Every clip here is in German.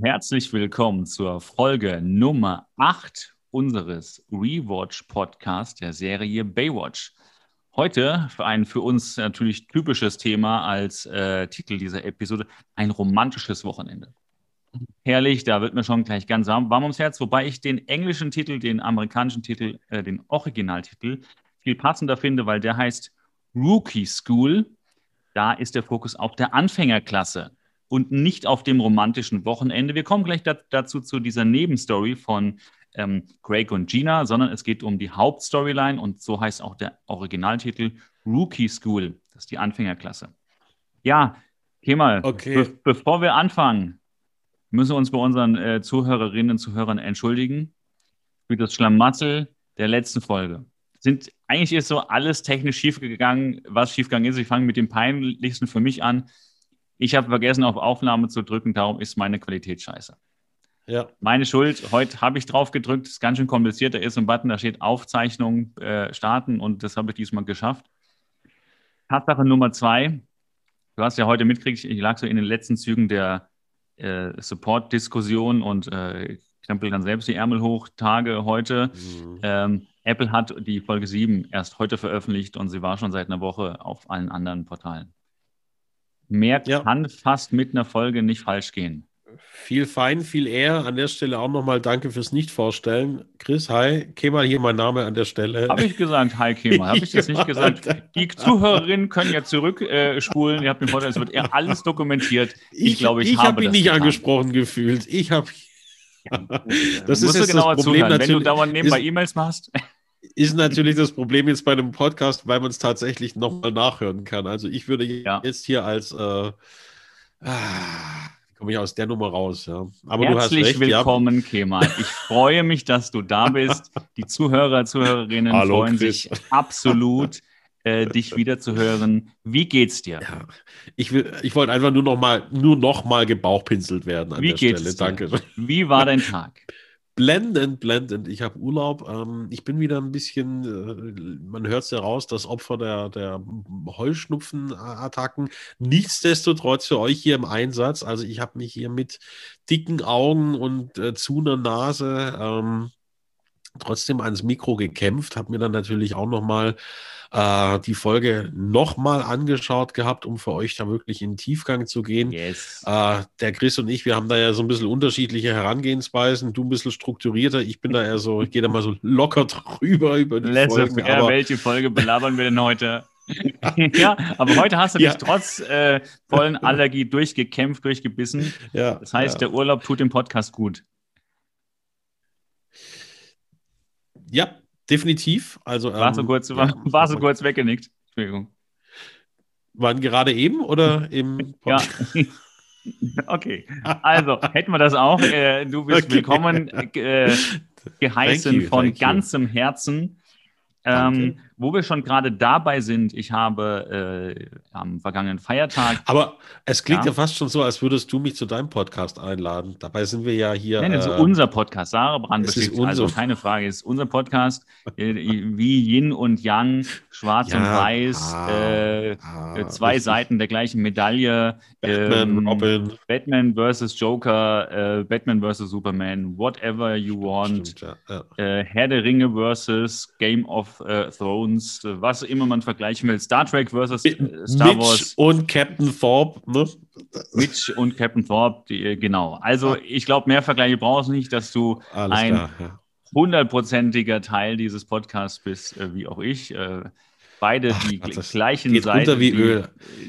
Herzlich willkommen zur Folge Nummer 8 unseres Rewatch-Podcasts der Serie Baywatch. Heute für ein für uns natürlich typisches Thema als äh, Titel dieser Episode, ein romantisches Wochenende. Herrlich, da wird mir schon gleich ganz warm, warm ums Herz, wobei ich den englischen Titel, den amerikanischen Titel, äh, den Originaltitel viel passender finde, weil der heißt Rookie School. Da ist der Fokus auf der Anfängerklasse und nicht auf dem romantischen Wochenende. Wir kommen gleich da, dazu zu dieser Nebenstory von ähm, Craig und Gina, sondern es geht um die Hauptstoryline und so heißt auch der Originaltitel Rookie School. Das ist die Anfängerklasse. Ja, Kemal, okay. be bevor wir anfangen, müssen wir uns bei unseren äh, Zuhörerinnen und Zuhörern entschuldigen für das Schlamassel der letzten Folge. Sind, eigentlich ist so alles technisch schiefgegangen, was schiefgegangen ist. Ich fange mit dem peinlichsten für mich an. Ich habe vergessen, auf Aufnahme zu drücken, darum ist meine Qualität scheiße. Ja. Meine Schuld, heute habe ich drauf gedrückt, ist ganz schön kompliziert. Da ist ein Button, da steht Aufzeichnung äh, starten und das habe ich diesmal geschafft. Tatsache Nummer zwei, du hast ja heute mitgekriegt, ich lag so in den letzten Zügen der äh, Support-Diskussion und äh, krempel dann selbst die Ärmel hoch, Tage heute. Mhm. Ähm, Apple hat die Folge 7 erst heute veröffentlicht und sie war schon seit einer Woche auf allen anderen Portalen. Mehr ja. kann fast mit einer Folge nicht falsch gehen. Viel fein, viel eher. An der Stelle auch nochmal danke fürs Nicht-Vorstellen. Chris, hi. Kemal hier mein Name an der Stelle. Habe ich gesagt, hi Kemal. Habe ich das nicht gesagt? Die Zuhörerinnen können ja zurückspulen. Äh, Ihr habt den Vorteil, es wird eher alles dokumentiert. Ich, ich glaube, ich, ich habe hab mich nicht getan. angesprochen gefühlt. Ich habe. Das ist jetzt das Problem zuhören. natürlich. Wenn du dauernd nebenbei E-Mails machst. Ist natürlich das Problem jetzt bei einem Podcast, weil man es tatsächlich nochmal nachhören kann. Also ich würde ja. jetzt hier als äh, ah, komme ich aus der Nummer raus, ja. Aber Herzlich recht, willkommen, ja. Kemal. Ich freue mich, dass du da bist. Die Zuhörer, Zuhörerinnen Hallo, freuen Chris. sich absolut, äh, dich wiederzuhören. Wie geht's dir? Ja. Ich, ich wollte einfach nur noch mal, nur noch mal gebauchpinselt werden an Wie der Stelle. Danke. Wie war dein Tag? Blendend, blendend. Ich habe Urlaub. Ähm, ich bin wieder ein bisschen, äh, man hört es ja raus, das Opfer der, der Heuschnupfenattacken. Nichtsdestotrotz für euch hier im Einsatz. Also ich habe mich hier mit dicken Augen und äh, zu einer Nase ähm, trotzdem ans Mikro gekämpft, habe mir dann natürlich auch noch mal äh, die Folge nochmal angeschaut gehabt, um für euch da wirklich in den Tiefgang zu gehen. Yes. Äh, der Chris und ich, wir haben da ja so ein bisschen unterschiedliche Herangehensweisen. Du ein bisschen strukturierter, ich bin da eher so, ich gehe da mal so locker drüber über die Let's Folgen. Aber welche Folge belabern wir denn heute? ja, aber heute hast du dich ja. trotz äh, vollen Allergie durchgekämpft, durchgebissen. Ja, das heißt, ja. der Urlaub tut dem Podcast gut. Ja, Definitiv. Also, war, so ähm, kurz, war, war so kurz weggenickt. Entschuldigung. Waren gerade eben oder im Ja. okay. Also, hätten wir das auch. Äh, du bist okay. willkommen äh, geheißen you, von ganzem. Herzen. Ähm, wo wir schon gerade dabei sind, ich habe äh, am vergangenen Feiertag. Aber es klingt ja. ja. fast schon so, als würdest du mich zu deinem Podcast einladen. Dabei sind wir ja hier. Nein, also äh, unser Podcast. Sarah Brand bestimmt. Also keine Frage, ist unser Podcast äh, wie Yin und Yang, Schwarz ja, und Weiß, ah, äh, ah, zwei richtig. Seiten der gleichen Medaille. Batman, ähm, Robin. Batman versus Joker, äh, Batman versus Superman, whatever you want. Stimmt, ja, äh, Herr der Ringe versus Game of Thrones. Thrones, was immer man vergleichen will. Star Trek versus äh, Star Mitch Wars. und Captain Thorpe, ne? Mitch und Captain Thorpe, die, äh, genau. Also ich glaube, mehr Vergleiche brauchst du nicht, dass du Alles ein hundertprozentiger Teil dieses Podcasts bist, äh, wie auch ich. Äh, beide Ach, die Gott, gleichen Seiten, wie Öl.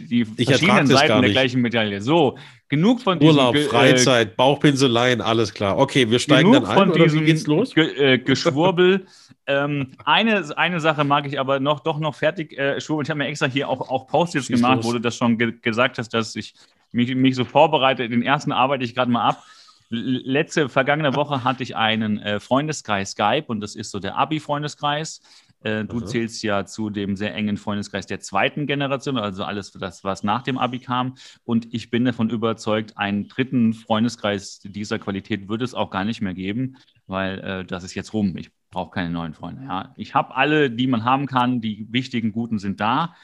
die, die verschiedenen Seiten der gleichen Medaille. So, genug von diesem Urlaub, Freizeit, Bauchpinseleien, alles klar. Okay, wir steigen dann ein, oder wie geht's los? Ge äh, Geschwurbel. ähm, eine, eine Sache mag ich aber noch, doch noch fertig äh, schwurbeln. Ich habe mir extra hier auch, auch Post-its gemacht, los. wo du das schon ge gesagt hast, dass ich mich, mich so vorbereite. Den ersten arbeite ich gerade mal ab. Letzte, vergangene Woche hatte ich einen äh, Freundeskreis Skype und das ist so der Abi-Freundeskreis. Äh, du Aha. zählst ja zu dem sehr engen Freundeskreis der zweiten Generation, also alles das, was nach dem Abi kam. Und ich bin davon überzeugt, einen dritten Freundeskreis dieser Qualität wird es auch gar nicht mehr geben, weil äh, das ist jetzt rum. Ich brauche keine neuen Freunde. Ja. Ich habe alle, die man haben kann. Die wichtigen, guten sind da.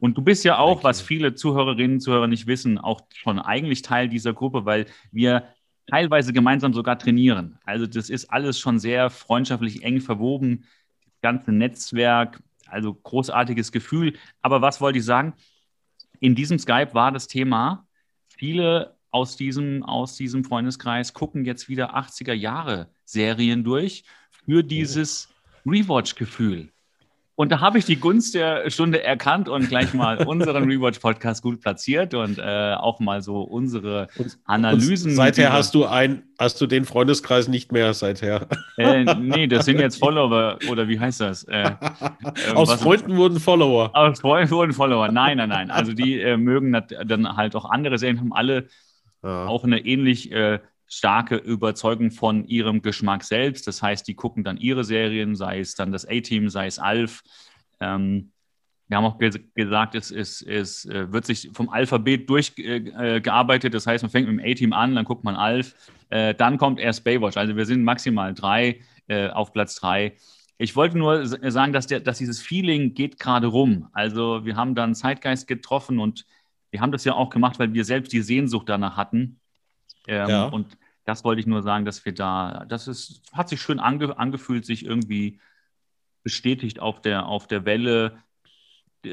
Und du bist ja auch, was viele Zuhörerinnen und Zuhörer nicht wissen, auch schon eigentlich Teil dieser Gruppe, weil wir teilweise gemeinsam sogar trainieren. Also das ist alles schon sehr freundschaftlich eng verwoben, das ganze Netzwerk, also großartiges Gefühl. Aber was wollte ich sagen? In diesem Skype war das Thema, viele aus diesem, aus diesem Freundeskreis gucken jetzt wieder 80er Jahre Serien durch für dieses Rewatch-Gefühl. Und da habe ich die Gunst der Stunde erkannt und gleich mal unseren Rewatch-Podcast gut platziert und äh, auch mal so unsere Analysen. Und seither hast du ein, hast du den Freundeskreis nicht mehr seither. Äh, nee, das sind jetzt Follower oder wie heißt das? Äh, äh, aus Freunden wurden Follower. Aus Freunden wurden Follower. Nein, nein, nein. Also die äh, mögen dann halt auch andere Serien, haben alle ja. auch eine ähnlich äh, starke Überzeugung von ihrem Geschmack selbst. Das heißt, die gucken dann ihre Serien, sei es dann das A-Team, sei es Alf. Ähm, wir haben auch ge gesagt, es, es, es äh, wird sich vom Alphabet durchgearbeitet. Äh, das heißt, man fängt mit dem A-Team an, dann guckt man Alf, äh, dann kommt erst Baywatch. Also wir sind maximal drei äh, auf Platz drei. Ich wollte nur sagen, dass, der, dass dieses Feeling geht gerade rum. Also wir haben dann Zeitgeist getroffen und wir haben das ja auch gemacht, weil wir selbst die Sehnsucht danach hatten. Ähm, ja. Und das wollte ich nur sagen, dass wir da, das ist, hat sich schön ange, angefühlt, sich irgendwie bestätigt auf der, auf der Welle,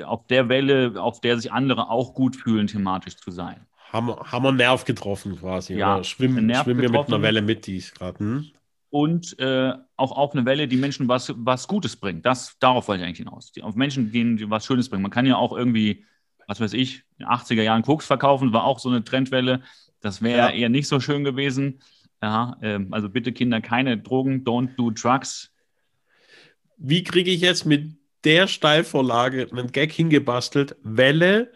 auf der Welle, auf der sich andere auch gut fühlen, thematisch zu sein. Haben, haben wir einen Nerv getroffen quasi. Ja, oder schwimmen, schwimmen wir mit einer Welle mit, die ist gerade. Hm? Und äh, auch auf eine Welle, die Menschen was, was Gutes bringt. Das, darauf wollte ich eigentlich hinaus. Die, auf Menschen gehen, die was Schönes bringen. Man kann ja auch irgendwie, was weiß ich, in den 80er Jahren Koks verkaufen, war auch so eine Trendwelle. Das wäre ja. eher nicht so schön gewesen. Ja, ähm, also bitte Kinder, keine Drogen, don't do drugs. Wie kriege ich jetzt mit der Steilvorlage einen Gag hingebastelt? Welle,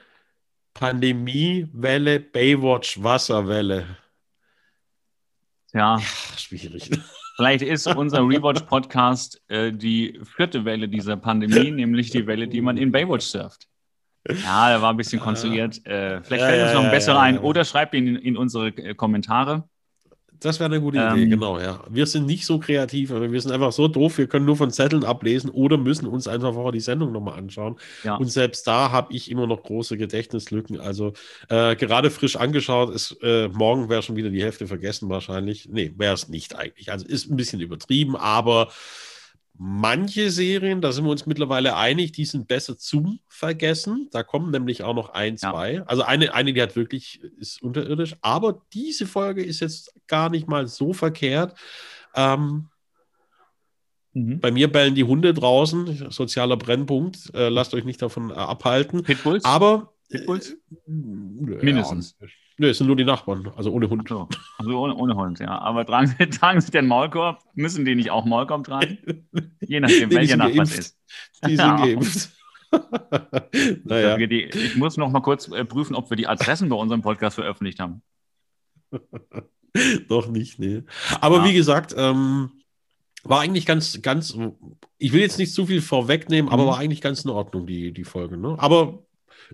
Pandemie, Welle, Baywatch, Wasserwelle. Ja, schwierig. Vielleicht ist unser Rewatch-Podcast äh, die vierte Welle dieser Pandemie, nämlich die Welle, die man in Baywatch surft. Ja, der war ein bisschen konstruiert. Äh, vielleicht fällt uns noch ein besserer ein oder schreibt ihn in, in unsere äh, Kommentare. Das wäre eine gute Idee, ähm, genau, ja. Wir sind nicht so kreativ, aber wir sind einfach so doof, wir können nur von Zetteln ablesen oder müssen uns einfach vorher die Sendung nochmal anschauen. Ja. Und selbst da habe ich immer noch große Gedächtnislücken. Also äh, gerade frisch angeschaut, ist, äh, morgen wäre schon wieder die Hälfte vergessen wahrscheinlich. Nee, wäre es nicht eigentlich. Also ist ein bisschen übertrieben, aber Manche Serien, da sind wir uns mittlerweile einig, die sind besser zum Vergessen. Da kommen nämlich auch noch ein, zwei. Ja. Also eine, eine, die hat wirklich, ist unterirdisch. Aber diese Folge ist jetzt gar nicht mal so verkehrt. Ähm, mhm. Bei mir bellen die Hunde draußen, sozialer Brennpunkt. Äh, lasst euch nicht davon äh, abhalten. Pitbulls? Aber Pitbulls? Äh, Mindestens. Ja, Nö, es sind nur die Nachbarn, also ohne Hund. So. Also ohne, ohne Hund, ja. Aber tragen Sie, tragen Sie den Maulkorb? Müssen die nicht auch Maulkorb tragen? Je nachdem, welcher Nachbar es ist. Die sind geimpft. naja. ich muss noch mal kurz äh, prüfen, ob wir die Adressen bei unserem Podcast veröffentlicht haben. noch nicht, nee. Aber ja. wie gesagt, ähm, war eigentlich ganz, ganz, ich will jetzt nicht zu viel vorwegnehmen, mhm. aber war eigentlich ganz in Ordnung, die, die Folge. Ne? Aber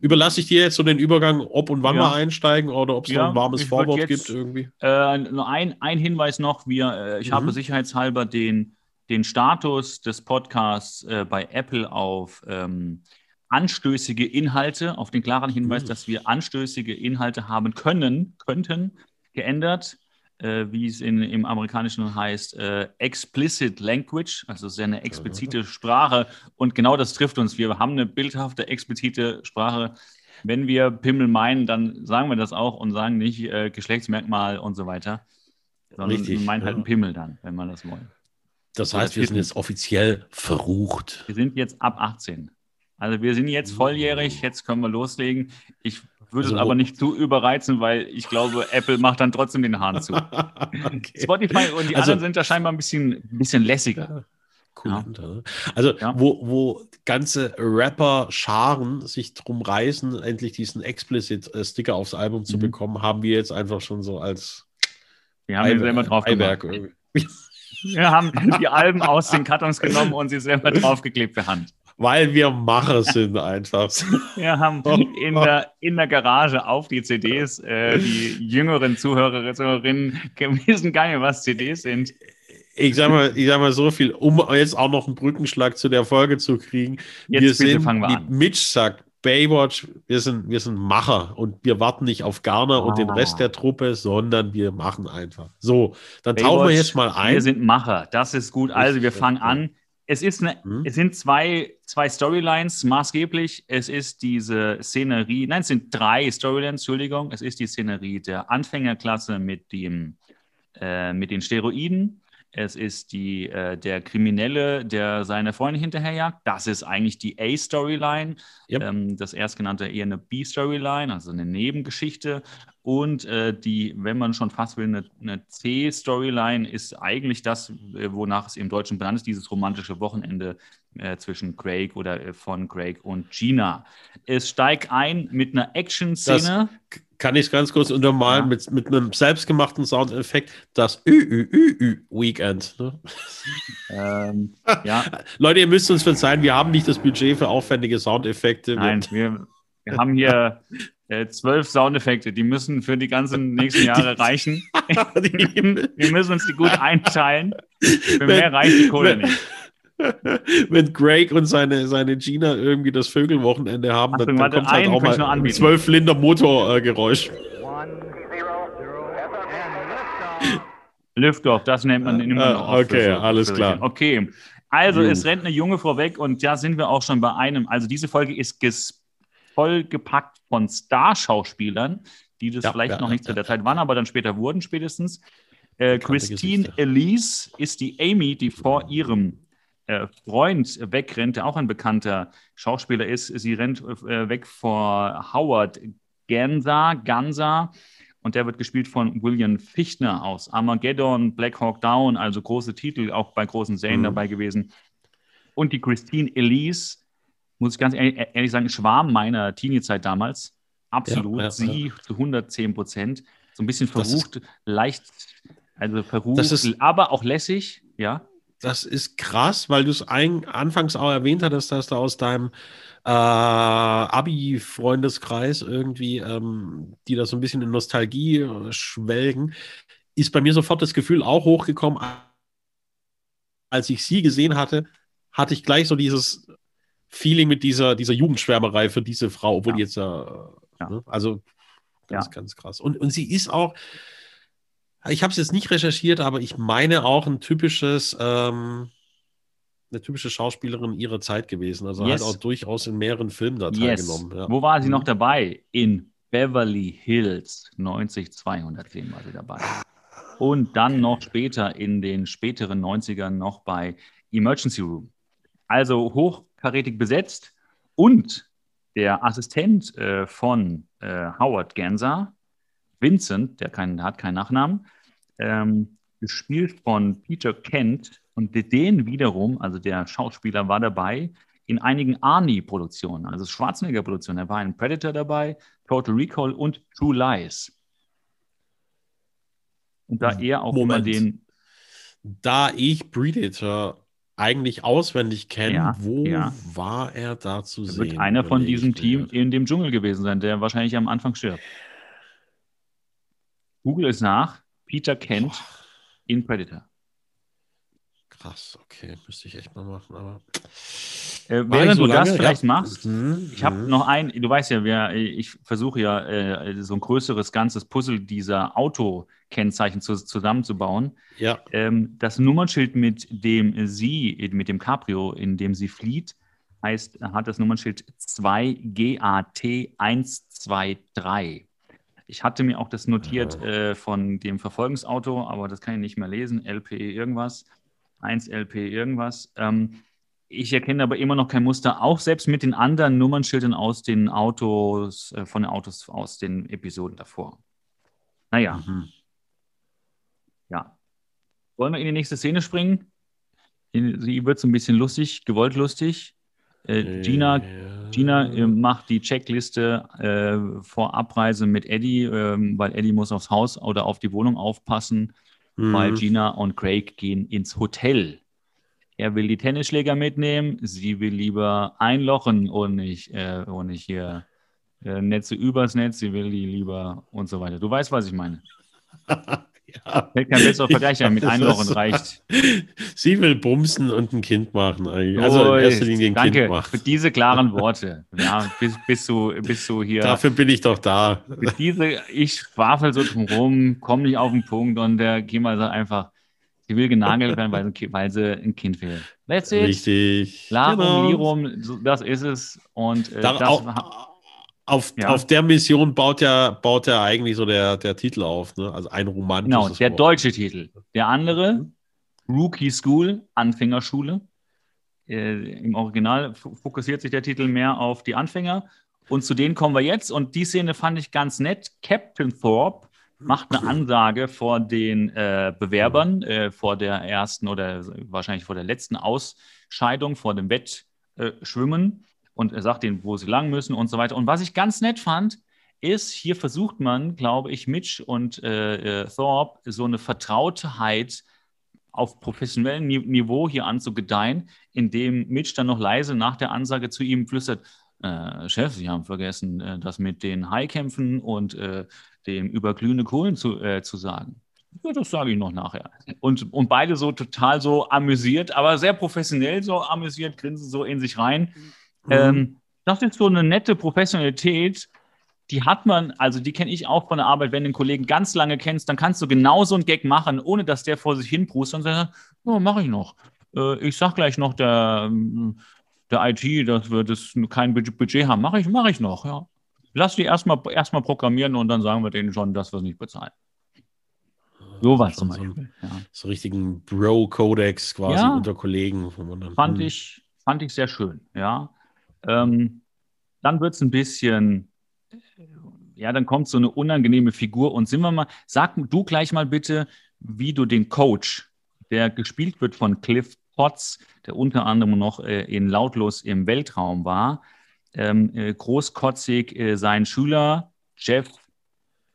Überlasse ich dir jetzt so den Übergang, ob und wann ja. wir einsteigen oder ob es ja, noch ein warmes Vorwort jetzt, gibt irgendwie? Äh, ein, ein Hinweis noch, wir, äh, ich mhm. habe sicherheitshalber den, den Status des Podcasts äh, bei Apple auf ähm, anstößige Inhalte, auf den klaren Hinweis, mhm. dass wir anstößige Inhalte haben können, könnten, geändert äh, wie es in, im Amerikanischen heißt, äh, explicit language, also sehr eine explizite Sprache. Und genau das trifft uns. Wir haben eine bildhafte, explizite Sprache. Wenn wir Pimmel meinen, dann sagen wir das auch und sagen nicht äh, Geschlechtsmerkmal und so weiter, sondern Richtig, wir meinen halt ja. halt einen Pimmel dann, wenn man das wollen. Das heißt, wir sind jetzt offiziell verrucht. Wir sind jetzt ab 18. Also wir sind jetzt volljährig, jetzt können wir loslegen. Ich würde also, es aber nicht zu überreizen, weil ich glaube, Apple macht dann trotzdem den Hahn zu. okay. Spotify und die also, anderen sind da scheinbar ein bisschen, bisschen lässiger. Cool. Ja. Also, ja. wo, wo ganze Rapper-Scharen sich drum reißen, endlich diesen Explicit-Sticker aufs Album mhm. zu bekommen, haben wir jetzt einfach schon so als wir haben Ei selber drauf gemacht. Wir haben die Alben aus den Kartons genommen und sie selber draufgeklebt per Hand. Weil wir Macher sind einfach. Wir haben in der, in der Garage auf die CDs, äh, die jüngeren Zuhörerinnen wissen gar nicht, was CDs sind. Ich sag mal, ich sag mal so viel, um jetzt auch noch einen Brückenschlag zu der Folge zu kriegen. Jetzt wir sind, fangen wir wie Mitch sagt, Baywatch, wir sind, wir sind Macher und wir warten nicht auf Garner oh. und den Rest der Truppe, sondern wir machen einfach. So, dann Baywatch, tauchen wir jetzt mal ein. Wir sind Macher, das ist gut. Also wir fangen an. Es, ist eine, hm? es sind zwei, zwei Storylines maßgeblich. Es ist diese Szenerie, nein, es sind drei Storylines, Entschuldigung. Es ist die Szenerie der Anfängerklasse mit, dem, äh, mit den Steroiden es ist die, äh, der Kriminelle, der seine Freundin hinterherjagt. Das ist eigentlich die A-Storyline. Yep. Ähm, das erstgenannte eher eine B-Storyline, also eine Nebengeschichte. Und äh, die, wenn man schon fast will, eine, eine C-Storyline ist eigentlich das, äh, wonach es im Deutschen benannt ist, dieses romantische Wochenende äh, zwischen Craig oder äh, von Craig und Gina. Es steigt ein mit einer Action-Szene kann ich ganz kurz untermalen ja. mit, mit einem selbstgemachten Soundeffekt, das Ü, Ü, Ü, Ü Weekend. Ne? Ähm, ja. Leute, ihr müsst uns verzeihen, wir haben nicht das Budget für aufwendige Soundeffekte. Nein, wir, wir haben hier äh, zwölf Soundeffekte, die müssen für die ganzen nächsten Jahre reichen. wir müssen uns die gut einteilen. Für mehr reicht die Kohle nicht. wenn Greg und seine, seine Gina irgendwie das Vögelwochenende haben, Achtung, dann, dann kommt halt auch mal ein 12 Linder Motorgeräusch. Äh, Lüftoff, das nennt man immer noch. Ah, okay, so, alles klar. Okay, also Juh. es rennt eine Junge vorweg und da sind wir auch schon bei einem. Also diese Folge ist vollgepackt von Starschauspielern, die das ja, vielleicht ja, noch nicht ja, zu der Zeit waren, aber dann später wurden spätestens. Äh, Christine Elise ist die Amy, die vor ihrem äh, Freund wegrennt, der auch ein bekannter Schauspieler ist. Sie rennt äh, weg vor Howard Gansa, Gansa und der wird gespielt von William Fichtner aus Armageddon, Black Hawk Down, also große Titel, auch bei großen Serien mhm. dabei gewesen. Und die Christine Elise, muss ich ganz ehrlich sagen, Schwarm meiner Teenie-Zeit damals. Absolut, ja, ja, sie zu 110 Prozent. So ein bisschen verrucht, leicht, also verrucht, aber auch lässig, ja das ist krass, weil du es anfangs auch erwähnt hattest, dass du aus deinem äh, Abi-Freundeskreis irgendwie, ähm, die da so ein bisschen in Nostalgie äh, schwelgen, ist bei mir sofort das Gefühl auch hochgekommen, als ich sie gesehen hatte, hatte ich gleich so dieses Feeling mit dieser, dieser Jugendschwärmerei für diese Frau, obwohl ja. die jetzt ja. Ne? also ganz, ganz krass. Und, und sie ist auch, ich habe es jetzt nicht recherchiert, aber ich meine auch ein typisches, ähm, eine typische Schauspielerin ihrer Zeit gewesen. Also yes. halt auch durchaus in mehreren Filmen da teilgenommen. Yes. Ja. Wo war sie noch mhm. dabei? In Beverly Hills 90210 war sie dabei. Und dann noch später in den späteren 90ern noch bei Emergency Room. Also hochkarätig besetzt und der Assistent äh, von äh, Howard Ganser, Vincent, der kein, hat keinen Nachnamen, ähm, gespielt von Peter Kent. Und den wiederum, also der Schauspieler, war dabei in einigen Arnie-Produktionen, also Schwarzenegger-Produktionen. Er war in Predator dabei, Total Recall und True Lies. Und da er auch Moment. immer den. Da ich Predator eigentlich auswendig kenne, ja, wo ja. war er da zu er sehen? Wird einer von diesem Team in dem Dschungel gewesen sein, der wahrscheinlich am Anfang stirbt. Google es nach. Peter Kent Boah. in Predator. Krass, okay, müsste ich echt mal machen, aber. Äh, während so du lange? das vielleicht ja. machst, mhm. ich habe mhm. noch ein, du weißt ja, wir, ich versuche ja äh, so ein größeres ganzes Puzzle dieser Autokennzeichen zu, zusammenzubauen. Ja. Ähm, das Nummernschild, mit dem sie, mit dem Cabrio, in dem sie flieht, heißt, hat das Nummernschild 2GAT123. Ich hatte mir auch das notiert äh, von dem Verfolgungsauto, aber das kann ich nicht mehr lesen. LP irgendwas, 1 LP irgendwas. Ähm, ich erkenne aber immer noch kein Muster, auch selbst mit den anderen Nummernschildern aus den Autos, äh, von den Autos aus den Episoden davor. Naja. Mhm. Ja. Wollen wir in die nächste Szene springen? Sie wird so ein bisschen lustig, gewollt lustig. Äh, Gina, Gina äh, macht die Checkliste äh, vor Abreise mit Eddie, äh, weil Eddie muss aufs Haus oder auf die Wohnung aufpassen, mhm. weil Gina und Craig gehen ins Hotel. Er will die Tennisschläger mitnehmen, sie will lieber einlochen und nicht, äh, und nicht hier äh, Netze übers Netz, sie will die lieber und so weiter. Du weißt, was ich meine. Ja. Fällt kein besserer Vergleich ein, mit Einlochen reicht. Sie will bumsen und ein Kind machen. Also in erster Linie ein danke Kind machen. für diese klaren Worte. Ja, bist, bist, du, bist du hier. Dafür bin ich doch da. Diese, ich schwafel so drum rum, komme nicht auf den Punkt und der Kima sagt einfach, sie will genagelt werden, weil, weil sie ein Kind will. That's it. Richtig. Larum, genau. Lirum, das ist es. Und äh, das, auch, auf, ja. auf der Mission baut ja, baut ja eigentlich so der, der Titel auf, ne? Also ein Roman. Genau, der Wort. deutsche Titel. Der andere, Rookie School, Anfängerschule. Äh, Im Original fokussiert sich der Titel mehr auf die Anfänger. Und zu denen kommen wir jetzt. Und die Szene fand ich ganz nett. Captain Thorpe macht eine Ansage vor den äh, Bewerbern, äh, vor der ersten oder wahrscheinlich vor der letzten Ausscheidung, vor dem Wettschwimmen und er sagt ihnen, wo sie lang müssen und so weiter. Und was ich ganz nett fand, ist, hier versucht man, glaube ich, Mitch und äh, äh, Thorpe so eine Vertrautheit auf professionellem Niveau hier anzugedeihen, indem Mitch dann noch leise nach der Ansage zu ihm flüstert, äh, Chef, Sie haben vergessen, äh, das mit den Haikämpfen und äh, dem überglühende Kohlen zu, äh, zu sagen. Ja, das sage ich noch nachher. Und, und beide so total so amüsiert, aber sehr professionell so amüsiert, grinsen so in sich rein. Mhm. Ähm, das ist so eine nette Professionalität, die hat man, also die kenne ich auch von der Arbeit, wenn du einen Kollegen ganz lange kennst, dann kannst du genau so einen Gag machen, ohne dass der vor sich hin und sagt, ja, mache ich noch. Äh, ich sag gleich noch der, der IT, dass wir das kein Budget haben. Mache ich, mache ich noch, ja. Lass die erstmal erstmal programmieren und dann sagen wir denen schon, dass wir es nicht bezahlen. So was zum Beispiel. So, ja. so richtigen Bro-Codex quasi ja, unter Kollegen. Fand, hm. ich, fand ich sehr schön, ja. Ähm, dann wird es ein bisschen, ja, dann kommt so eine unangenehme Figur. Und sind wir mal, sag du gleich mal bitte, wie du den Coach, der gespielt wird von Cliff Potts, der unter anderem noch äh, in Lautlos im Weltraum war, ähm, äh, großkotzig äh, seinen Schüler Jeff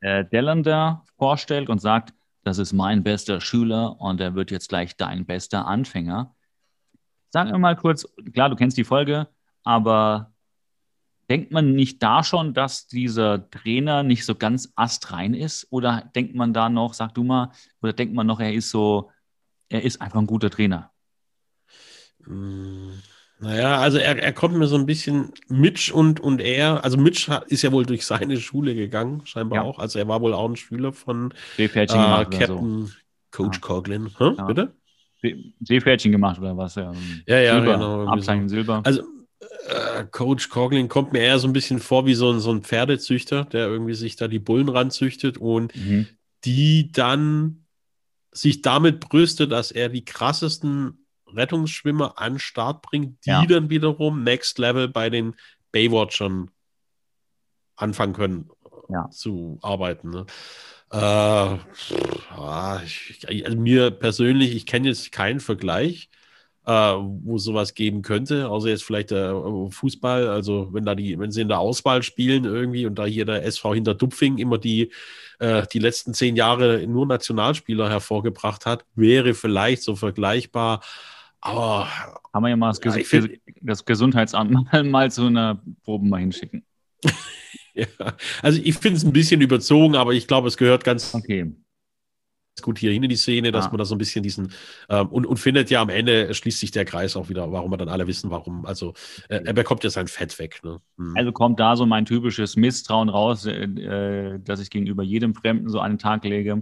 äh, Delander vorstellt und sagt, das ist mein bester Schüler und er wird jetzt gleich dein bester Anfänger. Sag mir mal kurz, klar, du kennst die Folge, aber denkt man nicht da schon, dass dieser Trainer nicht so ganz astrein ist? Oder denkt man da noch, sag du mal, oder denkt man noch, er ist so, er ist einfach ein guter Trainer? Hm, naja, also er, er kommt mir so ein bisschen, Mitch und, und er, also Mitch ist ja wohl durch seine Schule gegangen, scheinbar ja. auch. Also er war wohl auch ein Schüler von äh, Captain so. Coach ja. Coughlin. Huh? Ja. Bitte? Seepferdchen gemacht oder was? Ja, ja, ja Silber, genau. Abzeichen Silber. Also äh, Coach Coughlin kommt mir eher so ein bisschen vor wie so ein, so ein Pferdezüchter, der irgendwie sich da die Bullen ranzüchtet und mhm. die dann sich damit brüstet, dass er die krassesten Rettungsschwimmer an Start bringt, die ja. dann wiederum Next Level bei den Baywatchern anfangen können ja. zu arbeiten. Ne? Äh, ich, also mir persönlich, ich kenne jetzt keinen Vergleich äh, wo sowas geben könnte, außer jetzt vielleicht der äh, Fußball, also wenn da die, wenn sie in der Auswahl spielen irgendwie und da hier der SV hinter Dupfing immer die, äh, die letzten zehn Jahre nur Nationalspieler hervorgebracht hat, wäre vielleicht so vergleichbar. Aber haben wir ja mal das, Ges find, das Gesundheitsamt mal, mal zu einer Probe mal hinschicken. ja, also ich finde es ein bisschen überzogen, aber ich glaube, es gehört ganz okay gut hier hin in die Szene, dass ah. man da so ein bisschen diesen ähm, und, und findet ja am Ende schließt sich der Kreis auch wieder, warum wir dann alle wissen, warum. Also äh, er bekommt ja sein Fett weg. Ne? Hm. Also kommt da so mein typisches Misstrauen raus, äh, äh, dass ich gegenüber jedem Fremden so einen Tag lege.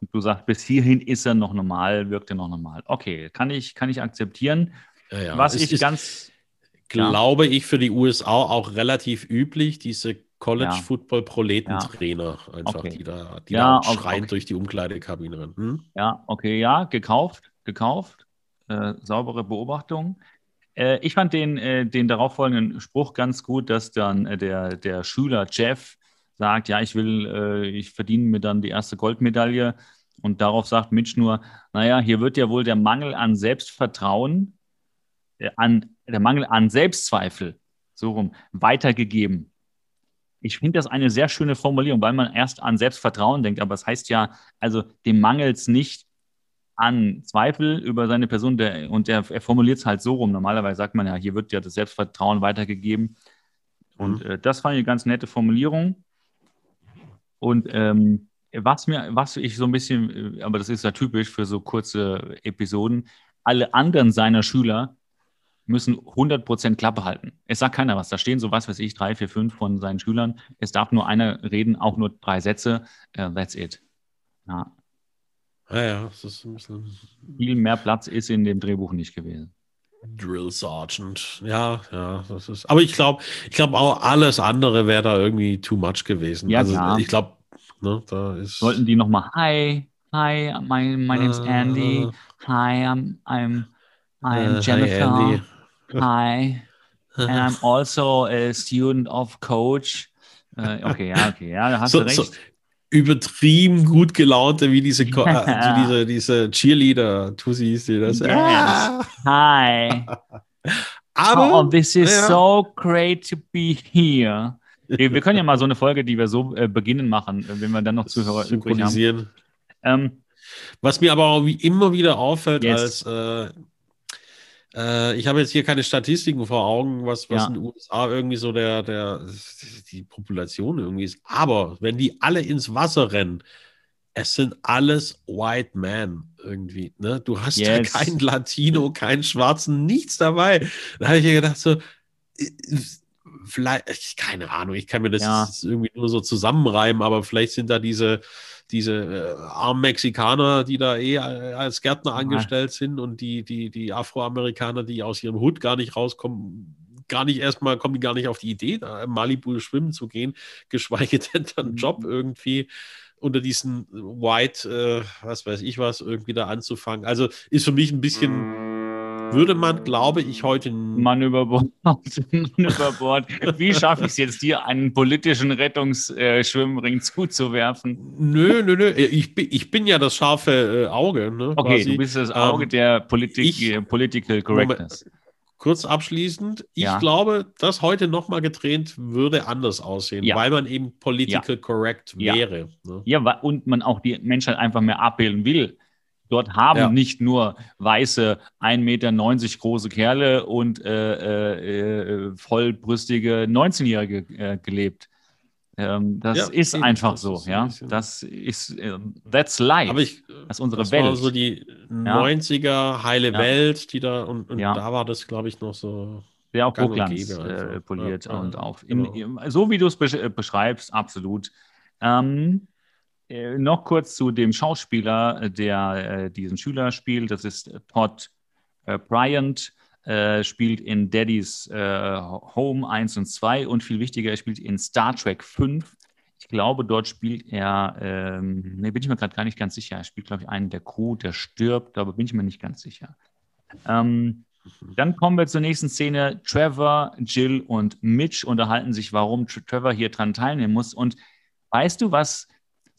Und du sagst, bis hierhin ist er noch normal, wirkt er noch normal. Okay, kann ich, kann ich akzeptieren. Ja, ja. Was es ich ganz glaube ich, für die USA auch relativ üblich, diese College-Football-Proletentrainer ja. einfach, okay. die da, die ja, da schreiend okay. durch die Umkleidekabine rennen. Hm? Ja, okay, ja, gekauft, gekauft. Äh, saubere Beobachtung. Äh, ich fand den, äh, den darauffolgenden Spruch ganz gut, dass dann äh, der, der Schüler Jeff sagt, ja, ich will, äh, ich verdiene mir dann die erste Goldmedaille. Und darauf sagt Mitch nur, naja, hier wird ja wohl der Mangel an Selbstvertrauen, äh, an, der Mangel an Selbstzweifel, so rum, weitergegeben. Ich finde das eine sehr schöne Formulierung, weil man erst an Selbstvertrauen denkt, aber es heißt ja, also dem mangelt es nicht an Zweifel über seine Person der, und der, er formuliert es halt so rum. Normalerweise sagt man ja, hier wird ja das Selbstvertrauen weitergegeben. Und mhm. äh, das fand ich eine ganz nette Formulierung. Und ähm, was mir, was ich so ein bisschen, äh, aber das ist ja typisch für so kurze Episoden, alle anderen seiner Schüler müssen 100% Klappe halten. Es sagt keiner was. Da stehen so, was weiß ich, drei, vier, fünf von seinen Schülern. Es darf nur einer reden, auch nur drei Sätze. Uh, that's it. Ja. Ja, ja, das ist ein bisschen. Viel mehr Platz ist in dem Drehbuch nicht gewesen. Drill Sergeant. Ja, ja, das ist. Aber ich glaube, ich glaube auch alles andere wäre da irgendwie too much gewesen. Ja, also klar. ich glaube, ne, da ist. Sollten die nochmal Hi, hi, my, my name's Andy. Äh. Hi, I'm I'm I'm Äh, hi, Jennifer. Andy. Hi. And I'm also a student of Coach. Äh, okay, ja, okay, ja, da hast So- du recht. so- übertrieben gut gelaunte, wie diese, Ko- äh, wie diese, diese Cheerleader-Tussis, die das. Yes. Ah! Hi. Aber oh, this is ja. so great to be here. Wir, können ja mal so eine Folge, die wir so äh, beginnen machen, äh, wenn wir dann noch Zuhörer übrig haben. synchronisieren. Ähm, Was mir aber auch wie immer wieder auffällt, Yes. als äh, äh, ich habe jetzt hier keine Statistiken vor Augen, was, was Ja. in den USA irgendwie so der, der, die Population irgendwie ist. Aber wenn die alle ins Wasser rennen, es sind alles White Men irgendwie. Ne? Du hast Yes. keinen Latino, keinen Schwarzen, nichts dabei. Da habe ich mir gedacht, so, äh, vielleicht, keine Ahnung, ich kann mir das Ja. irgendwie nur so zusammenreimen, aber vielleicht sind da diese, diese äh, armen Mexikaner, die da eh äh, als Gärtner angestellt sind und die, die, die Afroamerikaner, die aus ihrem Hut gar nicht rauskommen, gar nicht erstmal, kommen die gar nicht auf die Idee, da im Malibu schwimmen zu gehen, geschweige denn dann einen Job irgendwie unter diesen White, äh, was weiß ich was, irgendwie da anzufangen. Also ist für mich ein bisschen, würde man, glaube ich, heute Mann über Bord. Mann über Bord. Wie schaffe ich es jetzt, dir einen politischen Rettungsschwimmring zuzuwerfen? Nö, nö, nö. Ich bin, ich bin ja das scharfe äh, Auge. Ne, Okay, quasi. du bist das Auge Ähm, der Politik, ich- äh, Political Correctness. Kurz abschließend, ich Ja. glaube, das heute nochmal gedreht würde anders aussehen, Ja. weil man eben political correct Ja. wäre. Ne? Ja, und man auch die Menschheit einfach mehr abbilden will. Dort haben Ja. nicht nur weiße 1,90 Meter große Kerle und äh, äh, äh, vollbrüstige 19-Jährige äh, gelebt. Ähm, das Ja, ist eben, einfach das so, ist ja. bisschen- Das ist, äh, that's life. Aber ich, das ist unsere das Welt. war so die 90er heile Ja. Welt, die da, und, und Ja. da war das, glaube ich, noch so. Sehr auf gang und Hochglanz äh, poliert Ja, ja, und auf, in, genau. im- so wie du es besch äh, beschreibst, absolut. Ähm, äh, noch kurz zu dem Schauspieler, äh, der äh, diesen Schüler spielt. Das ist äh, Todd äh, Bryant, spielt in Daddy's Home 1 und 2 und viel wichtiger, er spielt in Star Trek 5. Ich glaube, dort spielt er, ähm, ne, bin ich mir gerade gar nicht ganz sicher. Er spielt, glaube ich, einen der Crew, der stirbt, aber bin ich mir nicht ganz sicher. Ähm, dann kommen wir zur nächsten Szene. Trevor, Jill und Mitch unterhalten sich, warum Tr- Trevor hier dran teilnehmen muss. Und weißt du, was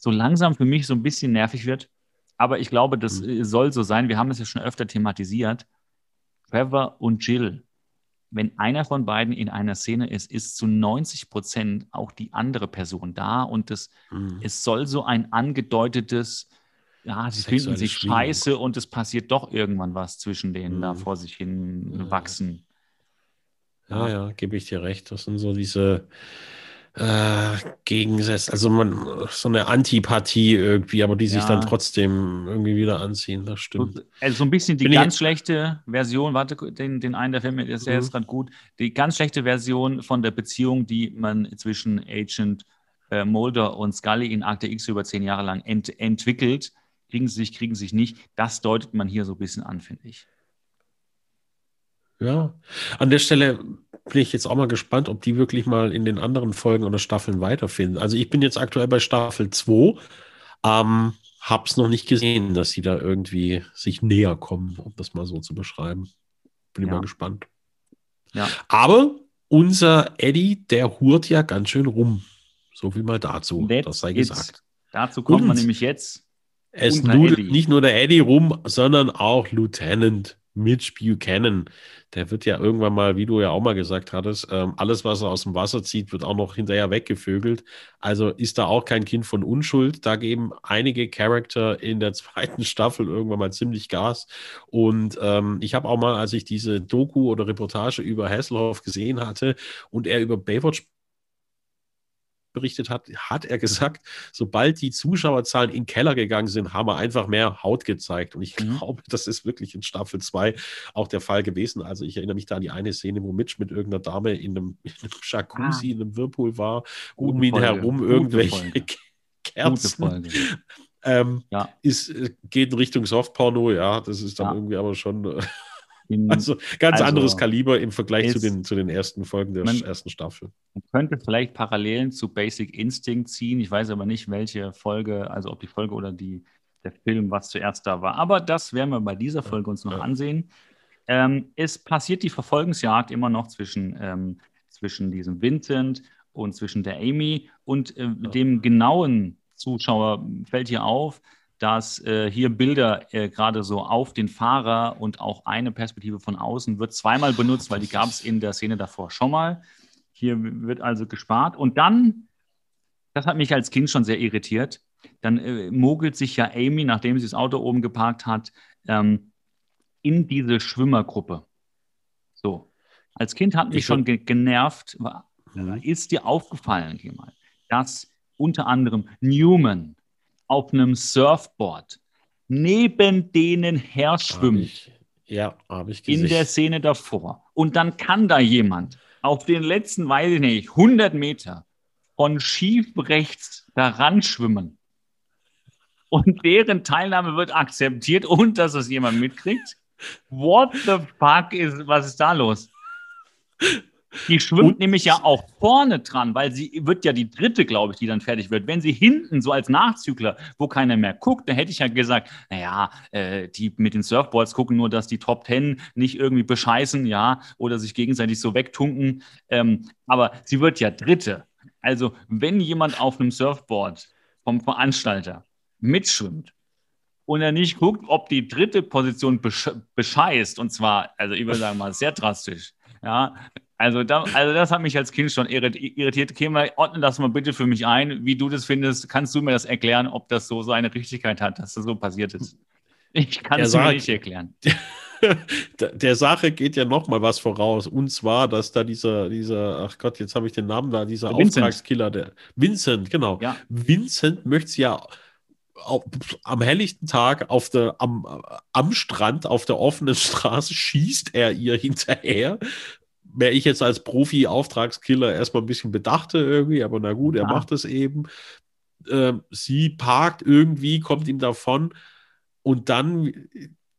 so langsam für mich so ein bisschen nervig wird? Aber ich glaube, das äh, soll so sein. Wir haben das ja schon öfter thematisiert. Trevor und Jill, wenn einer von beiden in einer Szene ist, ist zu 90 Prozent auch die andere Person da. Und das, Mhm. es soll so ein angedeutetes, ja, sie finden sich Schwingung. scheiße und es passiert doch irgendwann was zwischen denen da Mhm. vor sich hin Ja. wachsen. Ja, ja, gebe ich dir recht. Das sind so diese äh, also man, so eine Antipathie irgendwie, aber die sich Ja. dann trotzdem irgendwie wieder anziehen. Das stimmt. So, also so ein bisschen die Bin ganz schlechte Version, warte, den, den einen, der Film ist ja Mhm. jetzt gerade gut, die ganz schlechte Version von der Beziehung, die man zwischen Agent äh, Mulder und Scully in Akte X über zehn Jahre lang ent, entwickelt. Kriegen sie sich, kriegen sie sich nicht. Das deutet man hier so ein bisschen an, finde ich. Ja, an der Stelle bin ich jetzt auch mal gespannt, ob die wirklich mal in den anderen Folgen oder Staffeln weiterfinden. Also ich bin jetzt aktuell bei Staffel 2, ähm, hab's noch nicht gesehen, dass sie da irgendwie sich näher kommen, um das mal so zu beschreiben. Bin ich Ja. mal gespannt. Ja. Aber unser Eddie, der hurt ja ganz schön rum. So viel mal dazu. That's das sei gesagt. Dazu kommt man nämlich jetzt. Es nudelt Eddie. nicht nur der Eddie rum, sondern auch Lieutenant Mitch Buchanan. Der wird ja irgendwann mal, wie du ja auch mal gesagt hattest, ähm, alles, was er aus dem Wasser zieht, wird auch noch hinterher weggevögelt. Also ist da auch kein Kind von Unschuld. Da geben einige Charakter in der zweiten Staffel irgendwann mal ziemlich Gas. Und ähm, ich habe auch mal, als ich diese Doku oder Reportage über Hasselhoff gesehen hatte und er über Baywatch berichtet hat, hat er gesagt, sobald die Zuschauerzahlen in den Keller gegangen sind, haben wir einfach mehr Haut gezeigt. Und ich mhm. glaube, das ist wirklich in Staffel 2 auch der Fall gewesen. Also ich erinnere mich da an die eine Szene, wo Mitch mit irgendeiner Dame in einem, in einem Jacuzzi, ah. in einem Whirlpool war, um ihn herum irgendwelche. Kerzen. Ähm, ja. ist, äh, geht in Richtung Softporno, ja, das ist dann ja. irgendwie aber schon. Äh, also ganz also, anderes Kaliber im Vergleich zu den, zu den ersten Folgen der man, ersten Staffel. Man könnte vielleicht Parallelen zu Basic Instinct ziehen. Ich weiß aber nicht, welche Folge, also ob die Folge oder die, der Film, was zuerst da war. Aber das werden wir bei dieser Folge uns noch ja. ansehen. Ähm, es passiert die Verfolgungsjagd immer noch zwischen, ähm, zwischen diesem Vincent und zwischen der Amy und äh, dem genauen Zuschauer fällt hier auf, dass äh, hier Bilder äh, gerade so auf den Fahrer und auch eine Perspektive von außen wird zweimal benutzt, weil die gab es in der Szene davor schon mal. Hier wird also gespart. Und dann, das hat mich als Kind schon sehr irritiert, dann äh, mogelt sich ja Amy, nachdem sie das Auto oben geparkt hat, ähm, in diese Schwimmergruppe. So. Als Kind hat mich ich schon ge genervt. Mhm. Ist dir aufgefallen, mal, dass unter anderem Newman auf einem Surfboard neben denen her schwimmt. ja, habe ich gesehen. In der Szene davor. Und dann kann da jemand auf den letzten, weiß ich nicht, 100 Meter von schief rechts daran schwimmen. Und deren Teilnahme wird akzeptiert und dass es jemand mitkriegt. What the fuck ist, was ist da los? Die schwimmt und nämlich ja auch vorne dran, weil sie wird ja die dritte, glaube ich, die dann fertig wird. Wenn sie hinten so als Nachzügler, wo keiner mehr guckt, dann hätte ich ja gesagt, naja, äh, die mit den Surfboards gucken nur, dass die Top Ten nicht irgendwie bescheißen, ja, oder sich gegenseitig so wegtunken. Ähm, aber sie wird ja dritte. Also, wenn jemand auf einem Surfboard vom Veranstalter mitschwimmt, und er nicht guckt, ob die dritte Position bescheißt, und zwar, also ich würde sagen mal sehr drastisch, ja, also, da, also das hat mich als Kind schon irritiert. Kemal, ordne das mal bitte für mich ein, wie du das findest. Kannst du mir das erklären, ob das so seine Richtigkeit hat, dass das so passiert ist? Ich kann es mir nicht erklären. Der, der Sache geht ja noch mal was voraus. Und zwar, dass da dieser, dieser, ach Gott, jetzt habe ich den Namen da, dieser Vincent. Auftragskiller, der Vincent, genau. Ja. Vincent möchte ja auf, am helllichten Tag auf der, am, am Strand, auf der offenen Straße, schießt er ihr hinterher, wäre ich jetzt als Profi-Auftragskiller erstmal ein bisschen bedachte irgendwie, aber na gut, er macht es eben. Ähm, sie parkt irgendwie, kommt ihm davon und dann,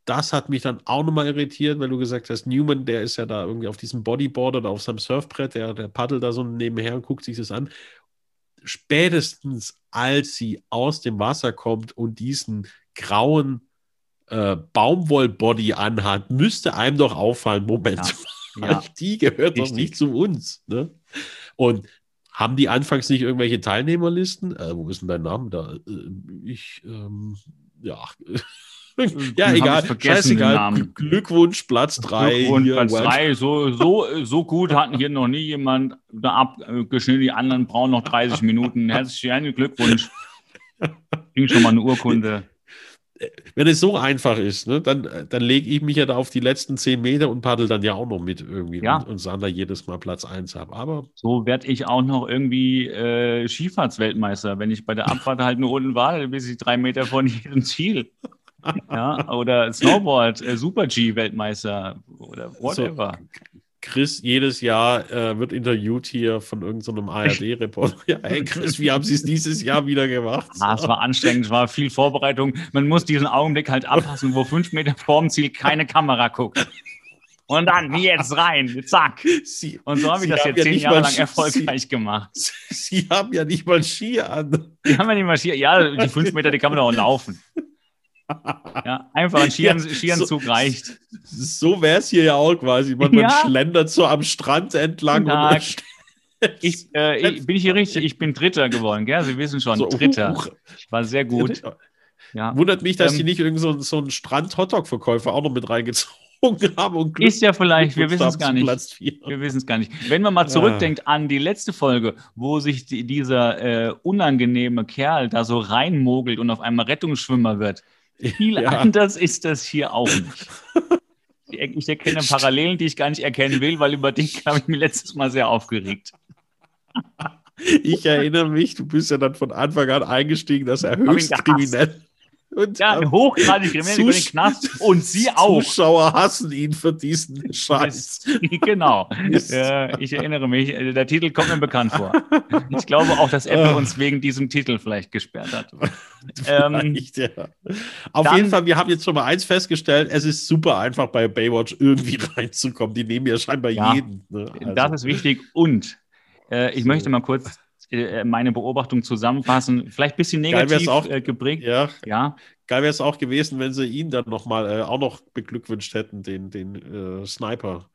das hat mich dann auch nochmal irritiert, weil du gesagt hast, Newman, der ist ja da irgendwie auf diesem Bodyboard oder auf seinem Surfbrett, der, der paddelt da so nebenher und guckt sich das an. Spätestens als sie aus dem Wasser kommt und diesen grauen äh, Baumwollbody anhat, müsste einem doch auffallen, Moment ja. Ja. Die gehört Richtig. doch nicht zu uns. Ne? Und haben die anfangs nicht irgendwelche Teilnehmerlisten? Äh, wo ist denn dein Name da? Äh, ich, ähm, ja. ja, egal. Scheißegal. Glückwunsch, Platz 3. Glückwunsch, Platz 3. So, so, so gut hatten hier noch nie jemand da abgeschnitten. Die anderen brauchen noch 30 Minuten. Herzlichen Glückwunsch. Ging schon mal eine Urkunde wenn es so einfach ist, ne, dann, dann lege ich mich ja da auf die letzten zehn Meter und paddel dann ja auch noch mit irgendwie ja. und, und sander jedes Mal Platz 1 ab. Aber so werde ich auch noch irgendwie äh, Skifahrtsweltmeister, wenn ich bei der Abfahrt halt nur unten war, dann bin ich drei Meter von jedem Ziel. ja, oder Snowboard, äh, Super G-Weltmeister oder whatever. So, Chris jedes Jahr äh, wird interviewt hier von irgendeinem so ARD-Reporter. Ja, hey Chris, wie haben Sie es dieses Jahr wieder gemacht? Ah, es war anstrengend, es war viel Vorbereitung. Man muss diesen Augenblick halt anpassen, wo fünf Meter vorm Ziel keine Kamera guckt. Und dann jetzt rein, zack. Sie, und so habe ich das jetzt ja zehn Jahre lang erfolgreich Sie, gemacht. Sie haben ja nicht mal Ski an. Sie haben ja nicht mal Ski. Ja, die fünf Meter, die kann man doch laufen. Ja, einfach ein Skiern, ja, Skieranzug so, reicht. So wäre es hier ja auch quasi. Man, ja. man schlendert so am Strand entlang. Und ich, äh, ich, bin ich hier richtig? Ich bin Dritter geworden, gell? Sie wissen schon, so, Dritter. Uh, War sehr gut. Ja. Wundert mich, dass ähm, die nicht irgend so, so einen Strand-Hotdog-Verkäufer auch noch mit reingezogen haben. Und Glück, ist ja vielleicht, wir wissen es gar nicht. Wir wissen es gar nicht. Wenn man mal zurückdenkt ja. an die letzte Folge, wo sich die, dieser äh, unangenehme Kerl da so reinmogelt und auf einmal Rettungsschwimmer wird. Viel ja. anders ist das hier auch nicht. Ich erkenne Parallelen, die ich gar nicht erkennen will, weil über dich habe ich mich letztes Mal sehr aufgeregt. Ich erinnere mich, du bist ja dann von Anfang an eingestiegen, dass er höchst kriminell und ja, ähm, hochgradig kriminell über den Knast und sie auch. Zuschauer hassen ihn für diesen Scheiß. genau. äh, ich erinnere mich, äh, der Titel kommt mir bekannt vor. Ich glaube auch, dass Apple ah. uns wegen diesem Titel vielleicht gesperrt hat. ähm, ja. Auf dann, jeden Fall, wir haben jetzt schon mal eins festgestellt, es ist super einfach bei Baywatch irgendwie reinzukommen. Die nehmen ja scheinbar ja, jeden. Ne? Also. Das ist wichtig und äh, ich so. möchte mal kurz äh, meine Beobachtung zusammenfassen. Vielleicht ein bisschen negativ auch, äh, geprägt. Ja. ja. Geil wäre es auch gewesen, wenn sie ihn dann nochmal äh, auch noch beglückwünscht hätten, den, den äh, Sniper.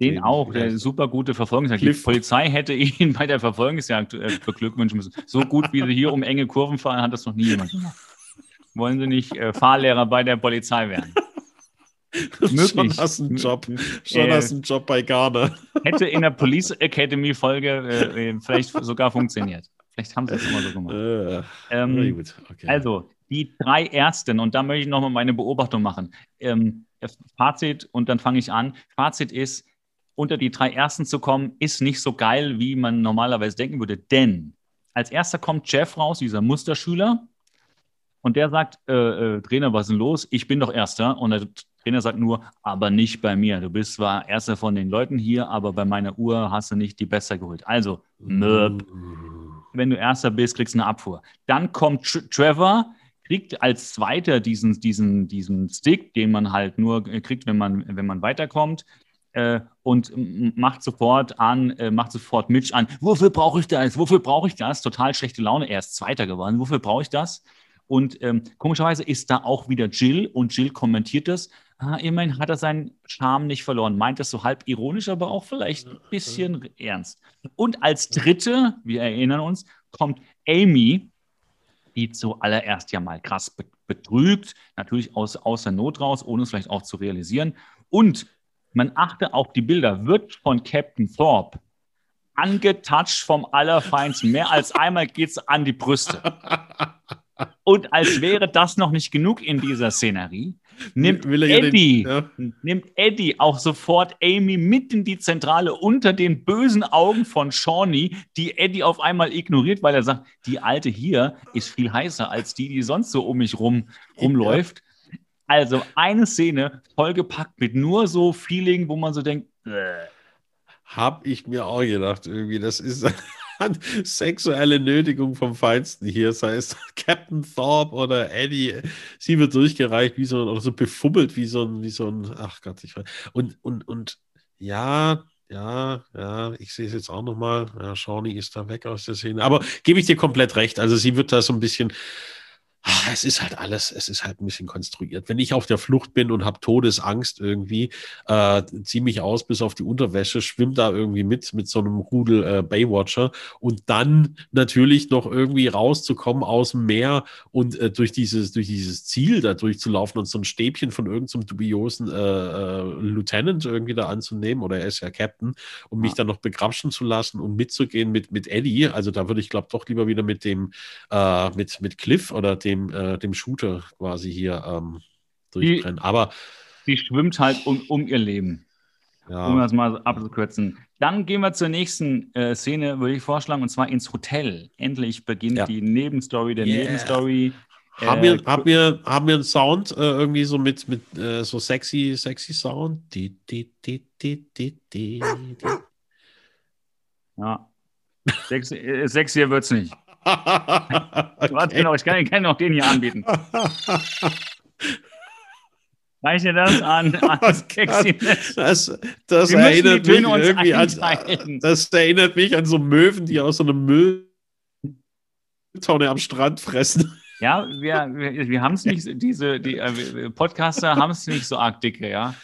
Den, den auch, der super gute Verfolgungsjagd. Die Polizei hätte ihn bei der Verfolgungsjagd äh, beglückwünschen müssen. So gut, wie sie hier um enge Kurven fahren, hat das noch nie jemand gemacht. Wollen sie nicht Fahrlehrer bei der Polizei werden? Möglich. Schon hast einen Job. Schon äh, hast einen Job bei Garner. Hätte in der Police Academy Folge äh, äh, vielleicht sogar funktioniert. Vielleicht haben sie es immer so gemacht. Äh, ähm, gut. Okay. Also, die drei ersten, und da möchte ich nochmal meine Beobachtung machen. Ähm, Fazit, und dann fange ich an. Fazit ist, unter die drei ersten zu kommen, ist nicht so geil, wie man normalerweise denken würde. Denn als erster kommt Jeff raus, dieser Musterschüler, und der sagt, äh, äh, Trainer, was ist denn los? Ich bin doch Erster. Und der Trainer sagt nur, aber nicht bei mir. Du bist zwar Erster von den Leuten hier, aber bei meiner Uhr hast du nicht die besser geholt. Also, Möb. Wenn du Erster bist, kriegst du eine Abfuhr. Dann kommt Tr Trevor, kriegt als Zweiter diesen, diesen, diesen Stick, den man halt nur kriegt, wenn man, wenn man weiterkommt. Äh, und macht sofort an, äh, macht sofort Mitch an, wofür brauche ich das? Wofür brauche ich das? Total schlechte Laune, er ist Zweiter geworden. Wofür brauche ich das? Und ähm, komischerweise ist da auch wieder Jill und Jill kommentiert das. Ah, immerhin hat er seinen Charme nicht verloren. Meint das so halb ironisch, aber auch vielleicht ein bisschen ernst. Und als dritte, wir erinnern uns, kommt Amy, die zuallererst ja mal krass betrügt, natürlich aus, aus der Not raus, ohne es vielleicht auch zu realisieren. Und man achte auf die Bilder, wird von Captain Thorpe angetatscht vom Allerfeinsten. Mehr als einmal geht es an die Brüste. Und als wäre das noch nicht genug in dieser Szenerie, nimmt Eddie, ja. nimmt Eddie auch sofort Amy mit in die Zentrale unter den bösen Augen von Shawnee, die Eddie auf einmal ignoriert, weil er sagt, die Alte hier ist viel heißer als die, die sonst so um mich rum rumläuft. Ja. Also eine Szene vollgepackt mit nur so Feeling, wo man so denkt, äh. hab ich mir auch gedacht, irgendwie, das ist sexuelle Nötigung vom Feinsten hier. Sei es Captain Thorpe oder Eddie. Sie wird durchgereicht wie so ein, oder so befummelt wie so ein, wie so ein, ach Gott, ich weiß. Und, und, und ja, ja, ja, ich sehe es jetzt auch nochmal. Ja, Shawnee ist da weg aus der Szene. Aber gebe ich dir komplett recht. Also sie wird da so ein bisschen ach, es ist halt alles, es ist halt ein bisschen konstruiert. Wenn ich auf der Flucht bin und habe Todesangst irgendwie, äh, ziehe mich aus bis auf die Unterwäsche, schwimme da irgendwie mit, mit so einem Rudel äh, Baywatcher und dann natürlich noch irgendwie rauszukommen aus dem Meer und äh, durch, dieses, durch dieses Ziel da durchzulaufen und so ein Stäbchen von irgendeinem so dubiosen äh, äh, Lieutenant irgendwie da anzunehmen oder er ist ja Captain, um mich dann noch begrapschen zu lassen und mitzugehen mit, mit Eddie. Also da würde ich, glaube doch lieber wieder mit dem, äh, mit, mit Cliff oder dem dem, äh, dem Shooter quasi hier ähm, durchtrennen. Aber sie schwimmt halt um, um ihr Leben. Ja. Um das mal abzukürzen. Dann gehen wir zur nächsten äh, Szene, würde ich vorschlagen, und zwar ins Hotel. Endlich beginnt ja. die Nebenstory der yeah. Nebenstory. Haben, wir, äh, haben, wir, haben wir einen Sound äh, irgendwie so mit, mit äh, so sexy, sexy Sound? Die, die, die, die, die, die, Ja. Sexy, äh, sexier wird es nicht okay. Warte, genau, ich kann, kann noch den hier anbieten. Reiche das an, an Kexiness. Das, das erinnert mich irgendwie an, das erinnert mich an so Möwen, die aus so einer Mülltonne am Strand fressen. Ja, wir, wir, wir haben es nicht, diese die, äh, Podcaster haben es nicht so arg dicke, ja.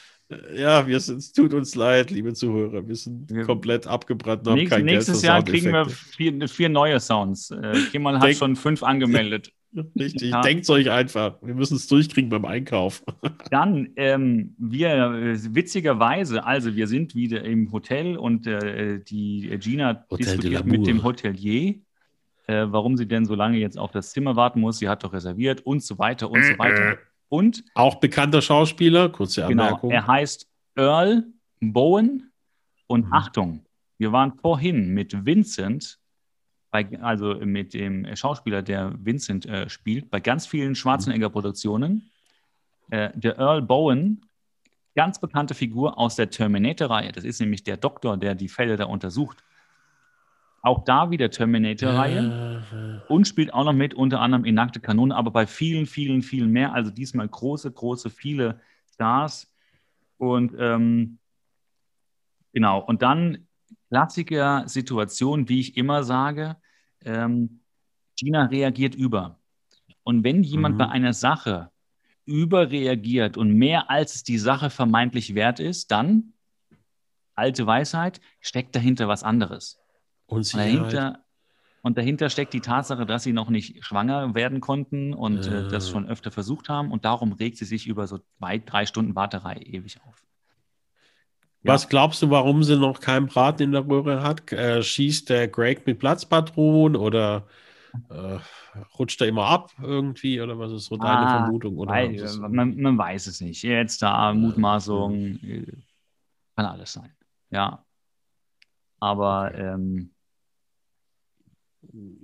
Ja, wir sind, es tut uns leid, liebe Zuhörer. Wir sind ja. komplett abgebrannt. Nächst, kein nächstes Jahr kriegen wir vier, vier neue Sounds. Äh, Kemal hat Denk, schon fünf angemeldet. Richtig, ja. denkt euch einfach. Wir müssen es durchkriegen beim Einkauf. Dann, ähm, wir, äh, witzigerweise, also wir sind wieder im Hotel und äh, die Gina Hotel diskutiert mit dem Hotelier, äh, warum sie denn so lange jetzt auf das Zimmer warten muss. Sie hat doch reserviert und so weiter und so weiter. Und auch bekannter Schauspieler, kurze genau, Anmerkung. Genau, er heißt Earl Bowen. Und mhm. Achtung, wir waren vorhin mit Vincent bei, also mit dem Schauspieler, der Vincent äh, spielt, bei ganz vielen Schwarzenegger-Produktionen. Äh, der Earl Bowen, ganz bekannte Figur aus der Terminator-Reihe. Das ist nämlich der Doktor, der die Fälle da untersucht. Auch da wieder Terminator-Reihe Äh, und spielt auch noch mit, unter anderem in Nackte Kanone, aber bei vielen, vielen, vielen mehr. Also diesmal große, große, viele Stars. Und ähm, genau, und dann Klassiker Situation, wie ich immer sage, ähm, Gina reagiert über. Und wenn jemand Mhm. bei einer Sache überreagiert und mehr als es die Sache vermeintlich wert ist, dann, alte Weisheit, steckt dahinter was anderes. Und Unsicherheit. dahinter, und dahinter steckt die Tatsache, dass sie noch nicht schwanger werden konnten und äh, das schon öfter versucht haben. Und darum regt sie sich über so zwei, drei Stunden Warterei ewig auf. Was glaubst du, warum sie noch keinen Braten in der Röhre hat? Äh, schießt der Greg mit Platzpatronen oder äh, rutscht er immer ab irgendwie? Oder was ist so deine Ah, Vermutung? Oder Weil, äh, man, man weiß es nicht. Jetzt da Mutmaßung, äh, kann alles sein. Ja. Aber ähm,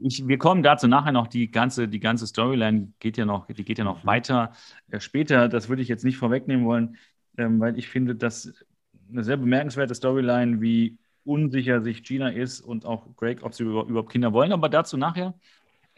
ich, wir kommen dazu nachher noch. Die ganze, die ganze Storyline geht ja noch, die geht ja noch weiter äh, später. Das würde ich jetzt nicht vorwegnehmen wollen, ähm, weil ich finde, dass eine sehr bemerkenswerte Storyline, wie unsicher sich Gina ist und auch Greg, ob sie über, überhaupt Kinder wollen. Aber dazu nachher.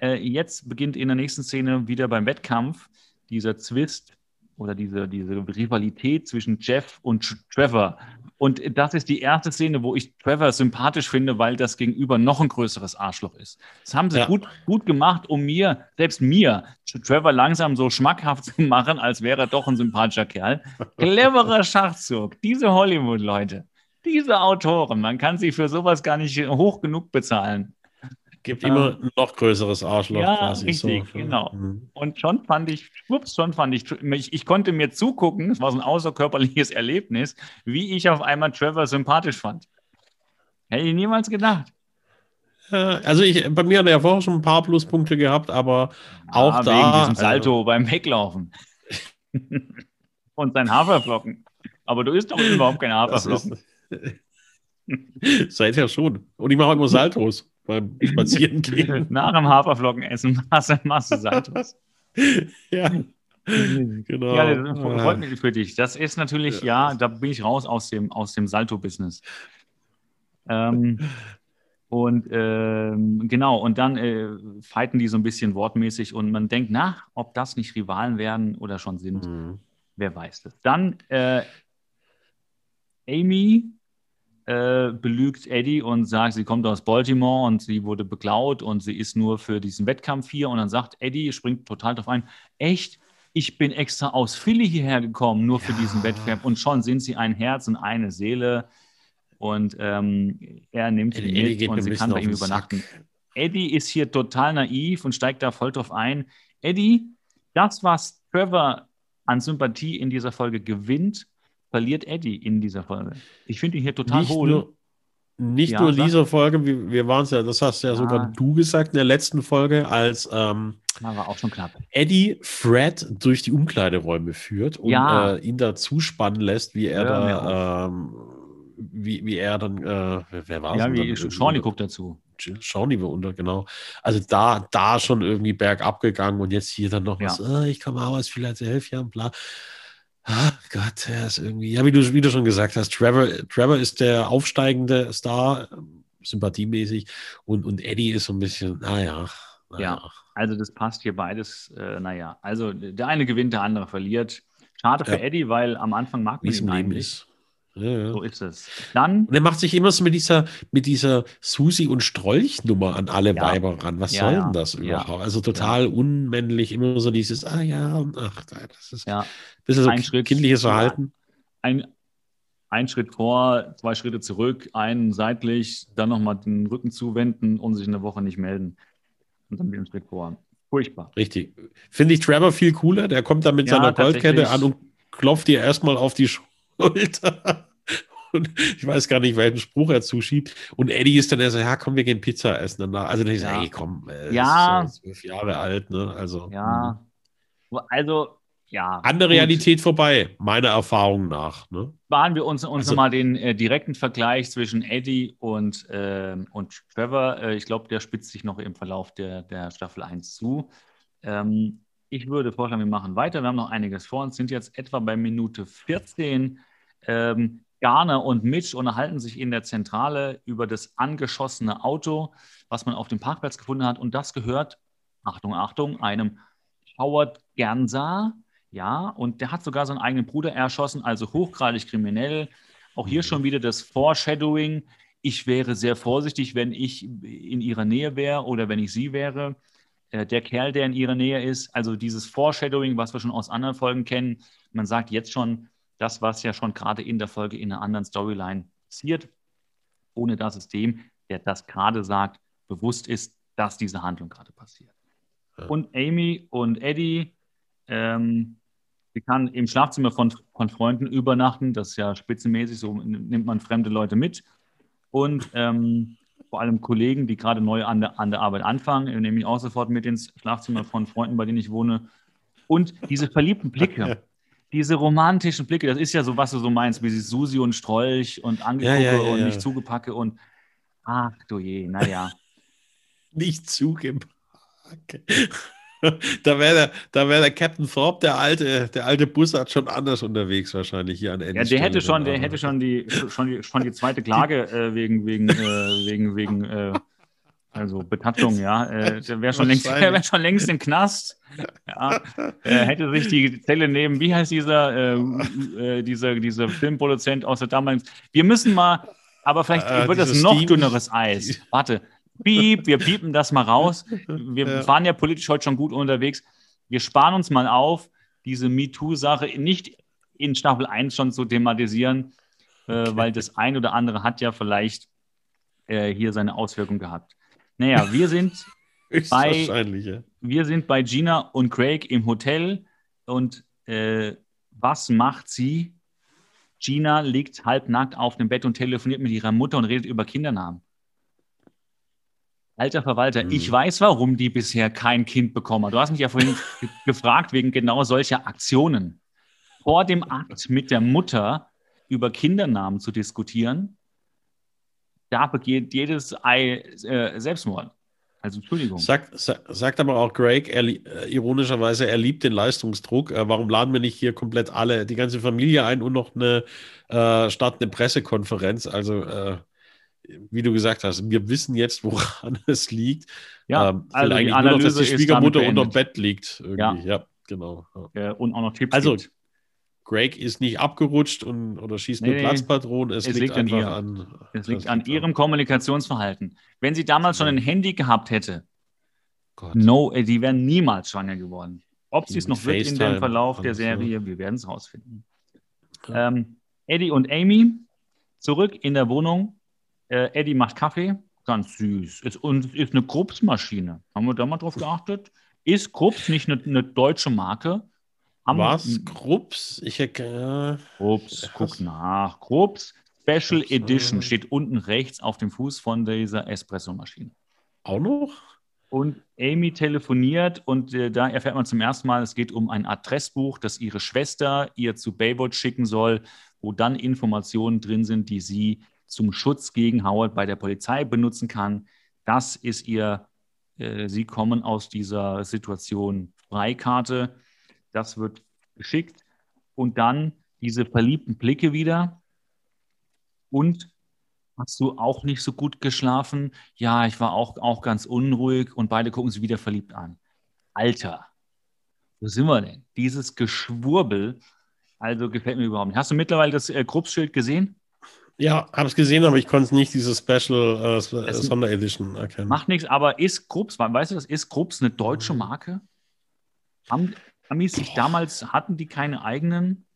Äh, jetzt beginnt in der nächsten Szene wieder beim Wettkampf dieser Zwist oder diese, diese Rivalität zwischen Jeff und Tr- Trevor. Und das ist die erste Szene, wo ich Trevor sympathisch finde, weil das Gegenüber noch ein größeres Arschloch ist. Das haben sie Ja. gut, gut gemacht, um mir, selbst mir, Trevor langsam so schmackhaft zu machen, als wäre er doch ein sympathischer Kerl. Cleverer Schachzug. Diese Hollywood-Leute, diese Autoren, man kann sie für sowas gar nicht hoch genug bezahlen. Gibt immer ein noch größeres Arschloch Ja, quasi. richtig, so. genau. Mhm. Und schon fand ich, schwupps, schon fand ich, ich, ich konnte mir zugucken, es war so ein außerkörperliches Erlebnis, wie ich auf einmal Trevor sympathisch fand. Hätte ich niemals gedacht. Ja, also ich, bei mir hat er ja vorher schon ein paar Pluspunkte gehabt, aber auch Ah, da. Wegen diesem äh, Salto beim Weglaufen. Und sein Haferflocken. Aber du isst doch überhaupt keine Haferflocken. seid ja schon. Und ich mache immer Saltos beim Spazierengehen. Nach dem Haferflockenessen Masse, Masse Saltos. ja, genau. Ja, das freut Ah. mich für dich. Das ist natürlich, ja, da bin ich raus aus dem, aus dem Salto-Business. Ähm, und ähm, genau, und dann äh, fighten die so ein bisschen wortmäßig und man denkt nach, ob das nicht Rivalen werden oder schon sind. Mhm. Wer weiß das. Dann äh, Amy äh, belügt Eddie und sagt, sie kommt aus Baltimore und sie wurde beklaut und sie ist nur für diesen Wettkampf hier. Und dann sagt Eddie, springt total drauf ein, echt, ich bin extra aus Philly hierher gekommen, nur für Ja. diesen Wettkampf. Und schon sind sie ein Herz und eine Seele. Und ähm, er nimmt sie Eddie, Eddie mit und sie kann bei ihm übernachten. Sack. Eddie ist hier total naiv und steigt da voll drauf ein. Eddie, das, was Trevor an Sympathie in dieser Folge gewinnt, verliert Eddie in dieser Folge. Ich finde ihn hier total Nicht hohl. nur, nicht Ja, nur in dieser Folge, wir, wir waren es ja, das hast ja sogar Ah. du gesagt in der letzten Folge, als ähm, war auch schon knapp. Eddie Fred durch die Umkleideräume führt und Ja. äh, ihn da zuspannen lässt, wie er mir da, ähm, wie, wie er dann, äh, wer, war es? Ja, wie Shawnee guckt dazu. Shawnee war unter, genau. Also da, da schon irgendwie bergab gegangen und jetzt hier dann noch Ja. was, äh, ich komme auch aus Philadelphia und bla. Ah, Gott, er ist irgendwie, ja, wie du, wie du schon gesagt hast, Trevor, Trevor ist der aufsteigende Star, ähm, sympathiemäßig, und, und Eddie ist so ein bisschen, naja, naja. Also das passt hier beides. Äh, naja, also der eine gewinnt, der andere verliert. Schade für Ja. Eddie, weil am Anfang mag man ihn eigentlich. ist. Ja, ja. So ist es. Dann, Und er macht sich immer so mit dieser, mit dieser Susi- und Strolch-Nummer an alle Ja. Weiber ran. Was Ja, soll ja. denn das Ja. überhaupt? Also total unmännlich, immer so dieses, ah ja, ach, das ist ja, bisschen so Ein Schritt kindliches. Verhalten. ein, ein Schritt vor, zwei Schritte zurück, einen seitlich, dann nochmal den Rücken zuwenden und sich in der Woche nicht melden. Und dann wieder einen Schritt vor. Furchtbar. Richtig. Finde ich Trevor viel cooler. Der kommt da mit Ja, seiner Goldkette an und klopft dir erstmal auf die Schulter. Und ich weiß gar nicht, welchen Spruch er zuschiebt. Und Eddie ist dann eher so, ja, komm, wir gehen Pizza essen danach. Also dann ich Ja. so, ey, komm, äh, Ja. ist so zwölf Jahre alt, ne? Also. Ja. Also, ja. An der Realität vorbei, meiner Erfahrung nach. Ne? Sparen wir uns, uns also, nochmal den äh, direkten Vergleich zwischen Eddie und, äh, und Trevor. Äh, ich glaube, der spitzt sich noch im Verlauf der, der Staffel 1 zu. Ähm, ich würde vorschlagen, wir machen weiter. Wir haben noch einiges vor uns, sind jetzt etwa bei Minute 14. Ähm, Garner und Mitch unterhalten sich in der Zentrale über das angeschossene Auto, was man auf dem Parkplatz gefunden hat. Und das gehört, Achtung, Achtung, einem Howard Gernser. Ja, und der hat sogar seinen eigenen Bruder erschossen, also hochgradig kriminell. Auch hier schon wieder das Foreshadowing. Ich wäre sehr vorsichtig, wenn ich in ihrer Nähe wäre oder wenn ich sie wäre. Äh, der Kerl, der in ihrer Nähe ist, also dieses Foreshadowing, was wir schon aus anderen Folgen kennen. Man sagt jetzt schon, das, was ja schon gerade in der Folge in einer anderen Storyline passiert, ohne dass es dem, der das gerade sagt, bewusst ist, dass diese Handlung gerade passiert. Ja. Und Amy und Eddie, ähm, sie kann im Schlafzimmer von, von Freunden übernachten, das ist ja spitzenmäßig, so nimmt man fremde Leute mit. Und ähm, vor allem Kollegen, die gerade neu an der, an der Arbeit anfangen, nehme ich auch sofort mit ins Schlafzimmer von Freunden, bei denen ich wohne. Und diese verliebten Blicke, diese romantischen Blicke, das ist ja so, was du so meinst, wie sie Susi und Strolch und Angegucke ja, ja, ja, und nicht zugepacke und ach du je, naja. nicht zugepacke. da wäre der, da wär der Captain Thorpe, der alte, der alte Bussard, schon anders unterwegs wahrscheinlich hier an Ende. Ja, der hätte schon, der hätte schon die, schon die, schon die zweite Klage äh, wegen, wegen, äh, wegen, wegen, äh, also Betattung, ja. Äh, der wäre schon, längst, wär schon längst im Knast. Ja. Äh, hätte sich die Zelle nehmen, wie heißt dieser, äh, äh, dieser, dieser Filmproduzent aus der damaligen. Wir müssen mal, aber vielleicht äh, wird das noch dünneres Eis. Warte. Piep, wir piepen das mal raus. Wir ja. waren ja politisch heute schon gut unterwegs. Wir sparen uns mal auf, diese MeToo-Sache nicht in Staffel 1 schon zu thematisieren, äh, okay. weil das ein oder andere hat ja vielleicht äh, hier seine Auswirkungen gehabt. Naja, wir sind bei, ja. wir sind bei Gina und Craig im Hotel und äh, was macht sie? Gina liegt halbnackt auf dem Bett und telefoniert mit ihrer Mutter und redet über Kindernamen. Alter Verwalter, mhm. ich weiß, warum die bisher kein Kind bekommen. Du hast mich ja vorhin gefragt wegen genau solcher Aktionen. Vor dem Akt mit der Mutter über Kindernamen zu diskutieren, da begeht jedes Ei äh, Selbstmord. Also Entschuldigung. Sagt, sagt aber auch Greg, er, äh, ironischerweise, er liebt den Leistungsdruck. Äh, warum laden wir nicht hier komplett alle, die ganze Familie ein und noch eine äh, statt eine Pressekonferenz? Also äh, wie du gesagt hast, wir wissen jetzt, woran es liegt. Ja, ähm, also eigentlich nur noch, dass die Schwiegermutter unterm Bett liegt. Irgendwie. Ja. ja, genau. Ja. und auch noch Tipps. Also, gibt. Greg ist nicht abgerutscht und, oder schießt nee, nur Platzpatronen. Es, es, liegt, liegt an einfach an. Es liegt an ihrem Kommunikationsverhalten. Wenn sie damals schon ein Handy gehabt hätte, Gott. no, die wären niemals schwanger geworden. Ob sie es noch wird in dem Verlauf der Serie, wir werden es rausfinden. Ja. Ähm, Eddie und Amy zurück in der Wohnung. Äh, Eddie macht Kaffee, ganz süß. Ist, und ist eine Krups-Maschine. Haben wir da mal drauf geachtet? Ist Krups nicht eine, eine deutsche Marke? Haben Was? Krups? Ich äh, Krups, guck nach. Krups Special Edition steht unten rechts auf dem Fuß von dieser Espresso-Maschine. Auch noch? Und Amy telefoniert und äh, da erfährt man zum ersten Mal, es geht um ein Adressbuch, das ihre Schwester ihr zu Baywatch schicken soll, wo dann Informationen drin sind, die sie zum Schutz gegen Howard bei der Polizei benutzen kann. Das ist ihr, äh, sie kommen aus dieser Situation Freikarte. Das wird geschickt. Und dann diese verliebten Blicke wieder. Und hast du auch nicht so gut geschlafen? Ja, ich war auch, auch ganz unruhig und beide gucken sie wieder verliebt an. Alter, wo sind wir denn? Dieses Geschwurbel, also gefällt mir überhaupt nicht. Hast du mittlerweile das äh, Gruppschild gesehen? Ja, habe es gesehen, aber ich konnte nicht diese Special äh, Sonderedition erkennen. Macht nichts, aber ist Krups, weißt du das, ist Krups eine deutsche Marke? Haben Amis sich damals, hatten die keine eigenen,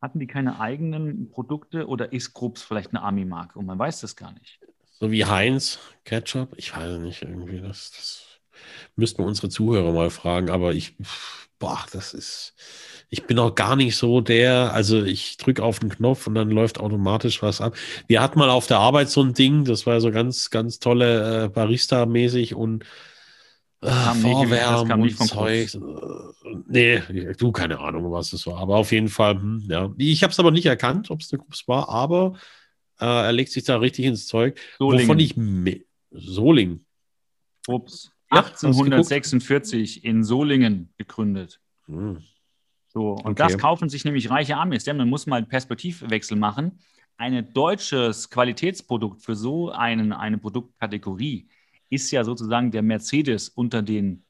hatten die keine eigenen Produkte oder ist Krups vielleicht eine Ami-Marke und man weiß das gar nicht? So wie Heinz Ketchup? Ich weiß nicht, irgendwie, das, das müssten wir unsere Zuhörer mal fragen, aber ich, boah, das ist ich bin auch gar nicht so der, also ich drücke auf den Knopf und dann läuft automatisch was ab. Wir hatten mal auf der Arbeit so ein Ding, das war so ganz, ganz tolle äh, Barista-mäßig und kam Vorwärm das kam nicht von Zeug. Nee, du, keine Ahnung, was es war. Aber auf jeden Fall, hm, ja. Ich habe es aber nicht erkannt, ob es eine Krups war, aber äh, er legt sich da richtig ins Zeug. Solingen. Wovon ich. Soling. Ups. 1846 in Solingen gegründet. Hm. So, und okay. das kaufen sich nämlich reiche Amis, denn man muss mal einen Perspektivwechsel machen. Ein deutsches Qualitätsprodukt für so einen, eine Produktkategorie ist ja sozusagen der Mercedes unter den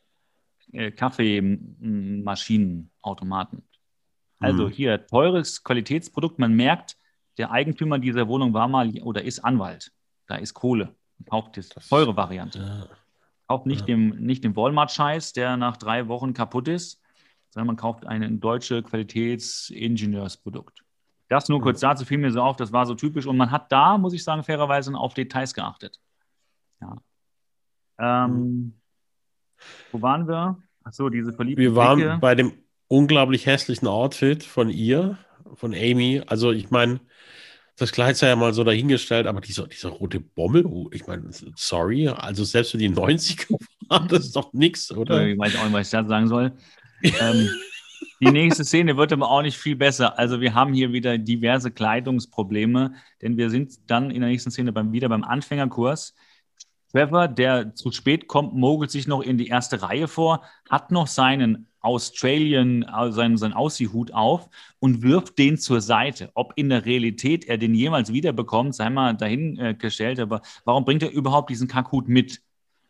äh, Kaffeemaschinenautomaten. Also mhm. hier teures Qualitätsprodukt. Man merkt, der Eigentümer dieser Wohnung war mal oder ist Anwalt. Da ist Kohle. Kauft die teure Variante. Ja. Kauft nicht, ja. den, nicht den Walmart-Scheiß, der nach drei Wochen kaputt ist, sondern man kauft ein deutsches Qualitätsingenieursprodukt. Das nur kurz dazu fiel mir so auf, das war so typisch. Und man hat da, muss ich sagen, fairerweise auf Details geachtet. Ja. Ähm, wo waren wir? Achso, diese verliebte Wir waren Blicke. bei dem unglaublich hässlichen Outfit von ihr, von Amy. Also ich meine, das Kleid sei ja mal so dahingestellt, aber dieser, dieser rote Bommel, ich meine, sorry, also selbst für die 90er war das doch nichts, oder? Ich weiß auch nicht, was ich da sagen soll. Ähm, die nächste Szene wird aber auch nicht viel besser. Also wir haben hier wieder diverse Kleidungsprobleme, denn wir sind dann in der nächsten Szene beim, wieder beim Anfängerkurs. Trevor, der zu spät kommt, mogelt sich noch in die erste Reihe vor, hat noch seinen Australian, äh, seinen, seinen Aussiehhut auf und wirft den zur Seite. Ob in der Realität er den jemals wiederbekommt, sei mal dahingestellt, aber warum bringt er überhaupt diesen Kackhut mit?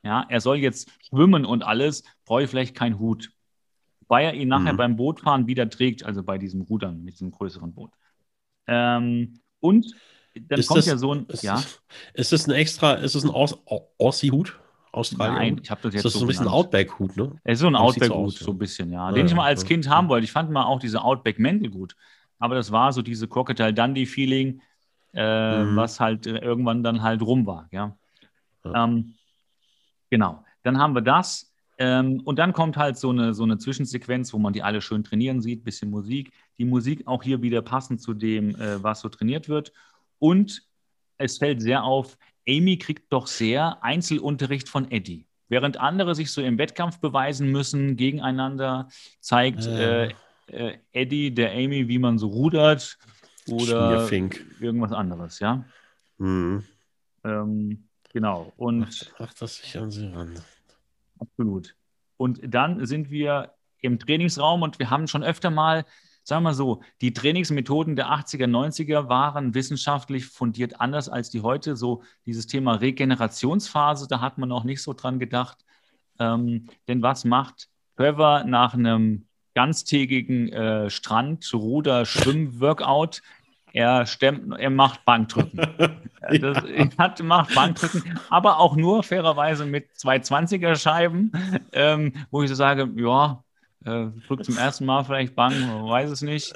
Ja, er soll jetzt schwimmen und alles, brauche ich vielleicht keinen Hut. Weil er ihn nachher mhm. beim Bootfahren wieder trägt, also bei diesem Rudern mit diesem größeren Boot. Ähm, und dann ist kommt das, ja so ein. Ist, ja? ist das ein extra, ist das ein Aussie-Hut? Australien? Nein, ich habe das jetzt. Das ist so ein bisschen Outback-Hut, ne? Es ist so ein Outback-Hut, so ein bisschen, ja. Den ich mal als Kind haben wollte. Ich fand mal auch diese Outback-Mäntel gut. Aber das war so diese Crocodile Dundee-Feeling, äh, mhm. was halt irgendwann dann halt rum war, ja. ja. Ähm, genau. Dann haben wir das. Ähm, und dann kommt halt so eine, so eine Zwischensequenz, wo man die alle schön trainieren sieht, bisschen Musik. Die Musik auch hier wieder passend zu dem, äh, was so trainiert wird. Und es fällt sehr auf, Amy kriegt doch sehr Einzelunterricht von Eddie. Während andere sich so im Wettkampf beweisen müssen gegeneinander, zeigt äh. Äh, Eddie der Amy, wie man so rudert oder irgendwas anderes, ja. Mhm. Ähm, genau. Und macht, macht das sich an sie ran. Absolut. Und dann sind wir im Trainingsraum und wir haben schon öfter mal sagen wir mal so, die Trainingsmethoden der 80er, 90er waren wissenschaftlich fundiert anders als die heute. So dieses Thema Regenerationsphase, da hat man noch nicht so dran gedacht. Ähm, denn was macht Trevor nach einem ganztägigen äh, Strand-, Ruder-, Schwimm-Workout? Er, stemmt, er macht Bankdrücken. Das, er hat, macht Bankdrücken, aber auch nur fairerweise mit zwei 20er-Scheiben, ähm, wo ich so sage, ja, äh, drückt zum ersten Mal vielleicht man weiß es nicht.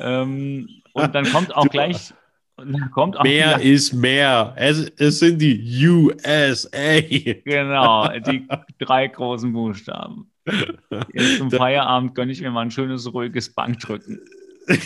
Ähm, und dann kommt auch gleich. Mehr ist mehr. Es, es sind die USA. Genau, die drei großen Buchstaben. Jetzt zum Feierabend gönne ich mir mal ein schönes, ruhiges Bankdrücken.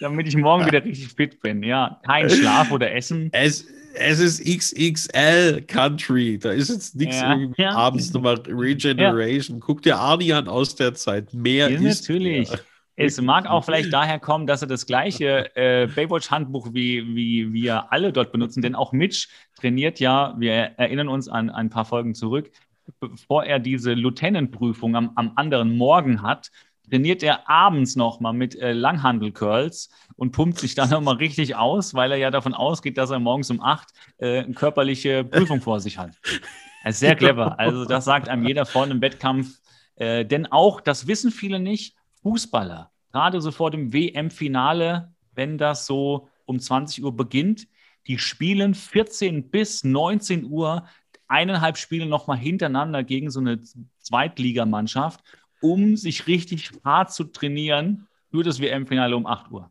Damit ich morgen wieder richtig fit bin. Ja, kein Schlaf oder Essen. Es, es ist XXL Country. Da ist jetzt nichts ja, ja. abends nochmal Regeneration. Ja. Guck dir Arnie an aus der Zeit. Mehr ja, ist. Natürlich. Mehr. Es mag auch vielleicht daher kommen, dass er das gleiche äh, Baywatch-Handbuch wie, wie wir alle dort benutzen, denn auch Mitch trainiert ja, wir erinnern uns an, ein paar Folgen zurück, bevor er diese Lieutenant-Prüfung am, am anderen Morgen hat, trainiert er abends nochmal mit äh, Langhandel-Curls und pumpt sich dann nochmal richtig aus, weil er ja davon ausgeht, dass er morgens um acht äh, eine körperliche Prüfung vor sich hat. Das ist sehr clever. Also das sagt einem jeder vor einem Wettkampf. Äh, denn auch, das wissen viele nicht, Fußballer, gerade so vor dem WM-Finale, wenn das so um 20 Uhr beginnt, die spielen 14 bis 19 Uhr eineinhalb Spiele nochmal hintereinander gegen so eine Zweitligamannschaft um sich richtig hart zu trainieren für das WM-Finale um 8 Uhr.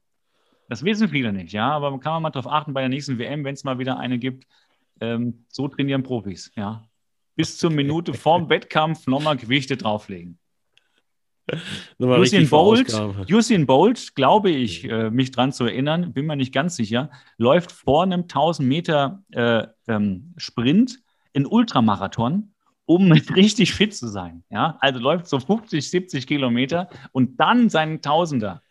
Das wissen viele nicht, ja, aber man kann mal darauf achten bei der nächsten WM, wenn es mal wieder eine gibt. Ähm, so trainieren Profis, ja. Bis zur Minute vorm Wettkampf nochmal Gewichte drauflegen. Usain Bolt, Usain Bolt, glaube ich, äh, mich dran zu erinnern, bin mir nicht ganz sicher, läuft vor einem 1000 Meter äh, ähm, Sprint in Ultramarathon um richtig fit zu sein. Ja, also läuft so 50, 70 Kilometer und dann seinen Tausender.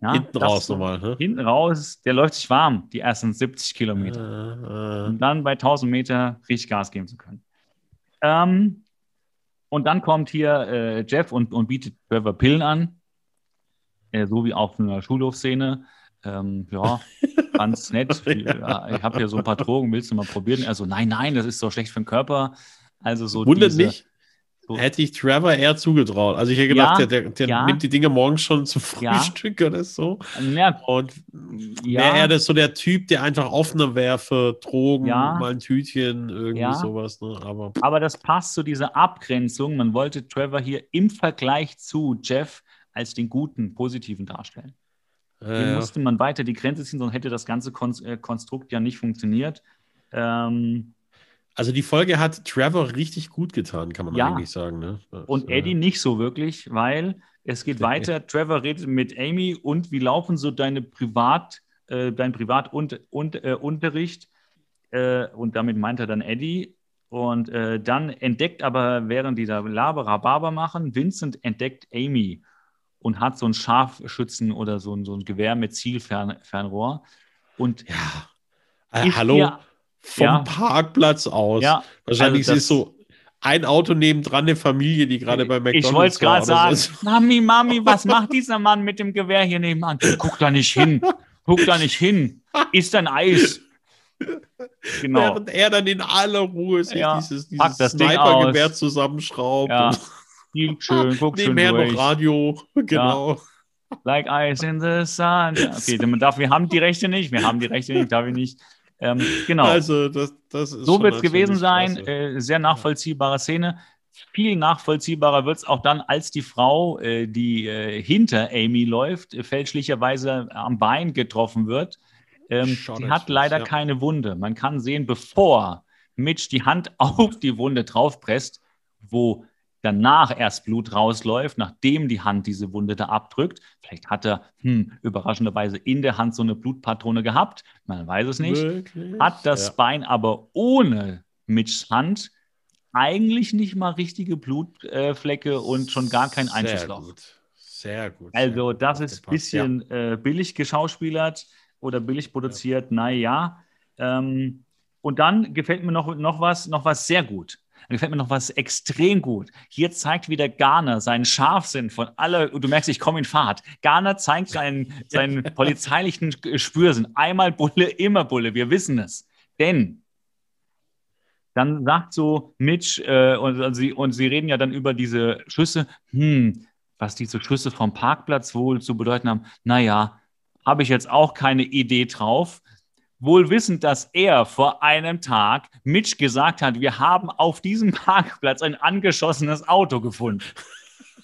Ja, hinten raus nochmal. Ne? Hinten raus, der läuft sich warm, die ersten 70 Kilometer. Äh, äh. Und dann bei 1000 Meter richtig Gas geben zu können. Ähm, und dann kommt hier äh, Jeff und, und bietet Trevor Pillen an. Äh, so wie auf einer Schulhofszene. Ähm, ja, ganz nett. Ich habe hier so ein paar Drogen, willst du mal probieren? Also, nein, nein, das ist so schlecht für den Körper. Also so Wundert diese, mich. Hätte ich Trevor eher zugetraut. Also ich hätte gedacht, ja, der, der, der ja. nimmt die Dinge morgens schon zum Frühstück ja. oder so. Ja. Und wäre er das so der Typ, der einfach offener wäre für Drogen, mal ein Tütchen, irgendwie sowas. Ne? Aber, Aber das passt zu dieser Abgrenzung. Man wollte Trevor hier im Vergleich zu Jeff als den guten, positiven darstellen. Hier musste man weiter die Grenze ziehen, sonst hätte das ganze äh, Konstrukt ja nicht funktioniert. Ähm, also die Folge hat Trevor richtig gut getan, kann man ja. eigentlich sagen. Ne? Das, und Eddie äh, nicht so wirklich, weil es geht weiter. Trevor redet mit Amy und wie laufen so deine Privat, äh, dein Privatunterricht? Äh, äh, und damit meint er dann Eddie. Und äh, dann entdeckt aber, während die da Laberababer machen, Vincent entdeckt Amy und hat so ein Scharfschützen oder so ein, so ein Gewehr mit Zielfernrohr. Und ja. Äh, hallo, vom ja. Parkplatz aus. Ja. Wahrscheinlich also ist so ein Auto nebendran eine Familie, die gerade bei McDonald's Ich wollte es gerade sagen, so. Mami, Mami, was macht dieser Mann mit dem Gewehr hier nebenan? Guck da nicht hin. Guck da nicht hin. Ist ein Eis. Genau. Während er dann in aller Ruhe sich ja. dieses, dieses Sniper-Gewehr zusammenschraubt. Ja. schön, guck Nebenher schön noch Radio, genau. Ja. Like ice in the sun. Okay, darf, wir haben die Rechte nicht, wir haben die Rechte nicht, darf ich nicht. Ähm, genau. Also, das, das ist so wird es gewesen sein. Äh, sehr nachvollziehbare Szene. Viel nachvollziehbarer wird es auch dann, als die Frau, äh, die äh, hinter Amy läuft, äh, fälschlicherweise am Bein getroffen wird. Ähm, sie hat leider ja. keine Wunde. Man kann sehen, bevor Mitch die Hand auf die Wunde draufpresst, wo danach erst Blut rausläuft, nachdem die Hand diese Wunde da abdrückt. Vielleicht hat er hm, überraschenderweise in der Hand so eine Blutpatrone gehabt, man weiß es nicht. Wirklich? Hat das ja. Bein aber ohne Mitchs Hand eigentlich nicht mal richtige Blutflecke äh, und schon gar kein Einschusslauch. Sehr gut. Sehr gut. Also, das ist ein bisschen ja. äh, billig geschauspielert oder billig produziert, ja. naja. Ähm, und dann gefällt mir noch, noch, was, noch was sehr gut. Dann gefällt mir noch was extrem gut. Hier zeigt wieder Garner seinen Scharfsinn von aller, du merkst, ich komme in Fahrt. Garner zeigt seinen, seinen polizeilichen Spürsinn. Einmal Bulle, immer Bulle. Wir wissen es. Denn dann sagt so Mitch, äh, und, und, sie, und sie reden ja dann über diese Schüsse, hm, was diese Schüsse vom Parkplatz wohl zu bedeuten haben. Naja, habe ich jetzt auch keine Idee drauf wohl wissend, dass er vor einem Tag Mitch gesagt hat, wir haben auf diesem Parkplatz ein angeschossenes Auto gefunden.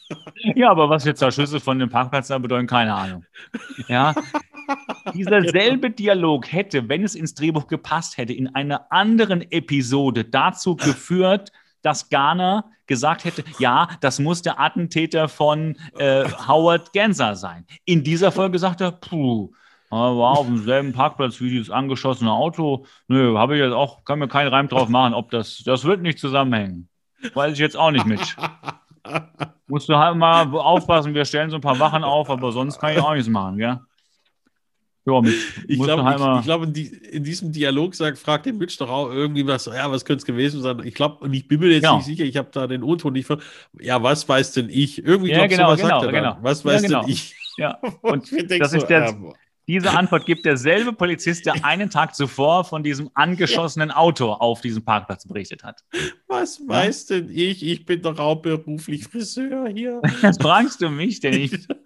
ja, aber was jetzt da Schüsse von dem Parkplatz da bedeuten, keine Ahnung. Ja, dieser selbe Dialog hätte, wenn es ins Drehbuch gepasst hätte, in einer anderen Episode dazu geführt, dass Garner gesagt hätte, ja, das muss der Attentäter von äh, Howard Genser sein. In dieser Folge sagt er, puh, war auf demselben Parkplatz wie dieses angeschossene Auto. Nö, habe ich jetzt auch, kann mir keinen Reim drauf machen, ob das, das wird nicht zusammenhängen. Weiß ich jetzt auch nicht mit. Musst du halt mal aufpassen, wir stellen so ein paar Wachen auf, aber sonst kann ich auch nichts machen, gell? Ja, mit, ich glaube, halt ich, ich glaub, in, die, in, diesem Dialog sagt, fragt den Mitch doch auch irgendwie was, ja, was könnte es gewesen sein? Ich glaube, und ich bin mir jetzt genau. nicht sicher, ich habe da den O-Ton nicht von, ja, was weiß denn ich? Irgendwie, ja, genau, so, genau, sagt er genau. Was weiß ja, genau. denn ich? Ja, und das so, ist der, ja, diese Antwort gibt derselbe Polizist, der einen Tag zuvor von diesem angeschossenen Auto auf diesem Parkplatz berichtet hat. Was ja? weiß denn ich? Ich bin doch auch beruflich Friseur hier. Das fragst du mich denn nicht.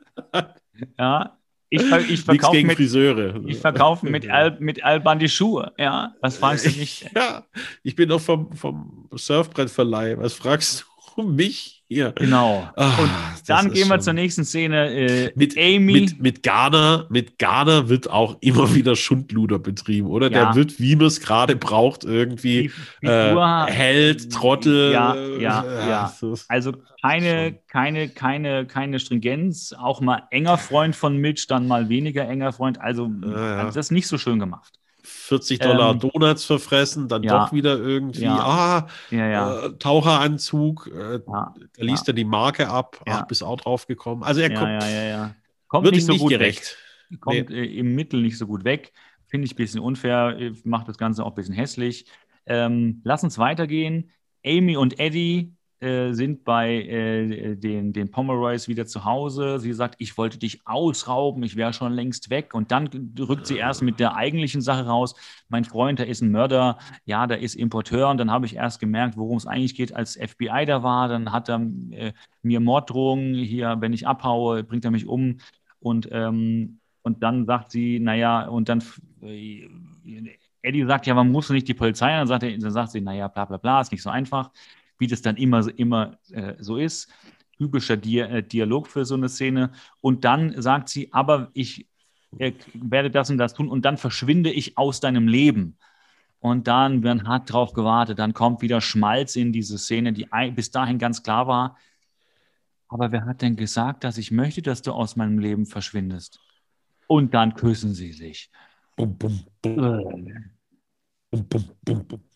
Ja, ich, ich verkaufe mit, Friseure. Ich verkaufe mit, Al, mit Alban die Schuhe. Ja, was fragst du mich? Ja, ich bin doch vom, vom Surfbrettverleih. Was fragst du mich? Hier. Genau. Ach, und dann gehen wir zur nächsten Szene. Äh, mit Amy. Mit, mit Garner, mit Garner wird auch immer wieder Schundluder betrieben, oder? Ja. Der wird, wie man es gerade braucht, irgendwie äh, Held, Trottel. Ja, ja, äh, ja. Also keine, keine, keine, keine Stringenz. Auch mal enger Freund von Mitch, dann mal weniger enger Freund. Also, ja, ja. also das ist nicht so schön gemacht. 40 Dollar Ähm, Donuts verfressen, dann ja. doch wieder irgendwie, Ja. ah, Ja. Äh, Taucheranzug, äh, da liest er die Marke ab, Ja. ach, bist auch drauf gekommen. Also er kommt. Kommt wird nicht so nicht gut gerecht. weg. Kommt äh, im Mittel nicht so gut weg. Finde ich ein bisschen unfair, äh, macht das Ganze auch ein bisschen hässlich. Ähm, lass uns weitergehen. Amy und Eddie äh, sind bei äh, den, den Pomeroys wieder zu Hause. Sie sagt, ich wollte dich ausrauben, ich wäre schon längst weg. Und dann rückt sie erst mit der eigentlichen Sache raus. Mein Freund, der ist ein Mörder, ja, der ist Importeur. Und dann habe ich erst gemerkt, worum es eigentlich geht, als FBI da war. Dann hat er äh, mir Morddrohungen hier, wenn ich abhaue, bringt er mich um. Und, ähm, und dann sagt sie, naja, und dann äh, Eddie sagt, ja, man muss nicht die Polizei. Dann sagt, er, dann sagt sie, naja, bla bla bla, ist nicht so einfach, wie das dann immer, immer äh, so ist. Typischer Dia äh, Dialog für so eine Szene. Und dann sagt sie, aber ich äh, werde das und das tun und dann verschwinde ich aus deinem Leben. Und dann werden hart drauf gewartet. Dann kommt wieder Schmalz in diese Szene, die bis dahin ganz klar war. Aber wer hat denn gesagt, dass ich möchte, dass du aus meinem Leben verschwindest? Und dann küssen sie sich. Bum, bum, bum, bum, bum, bum, bum.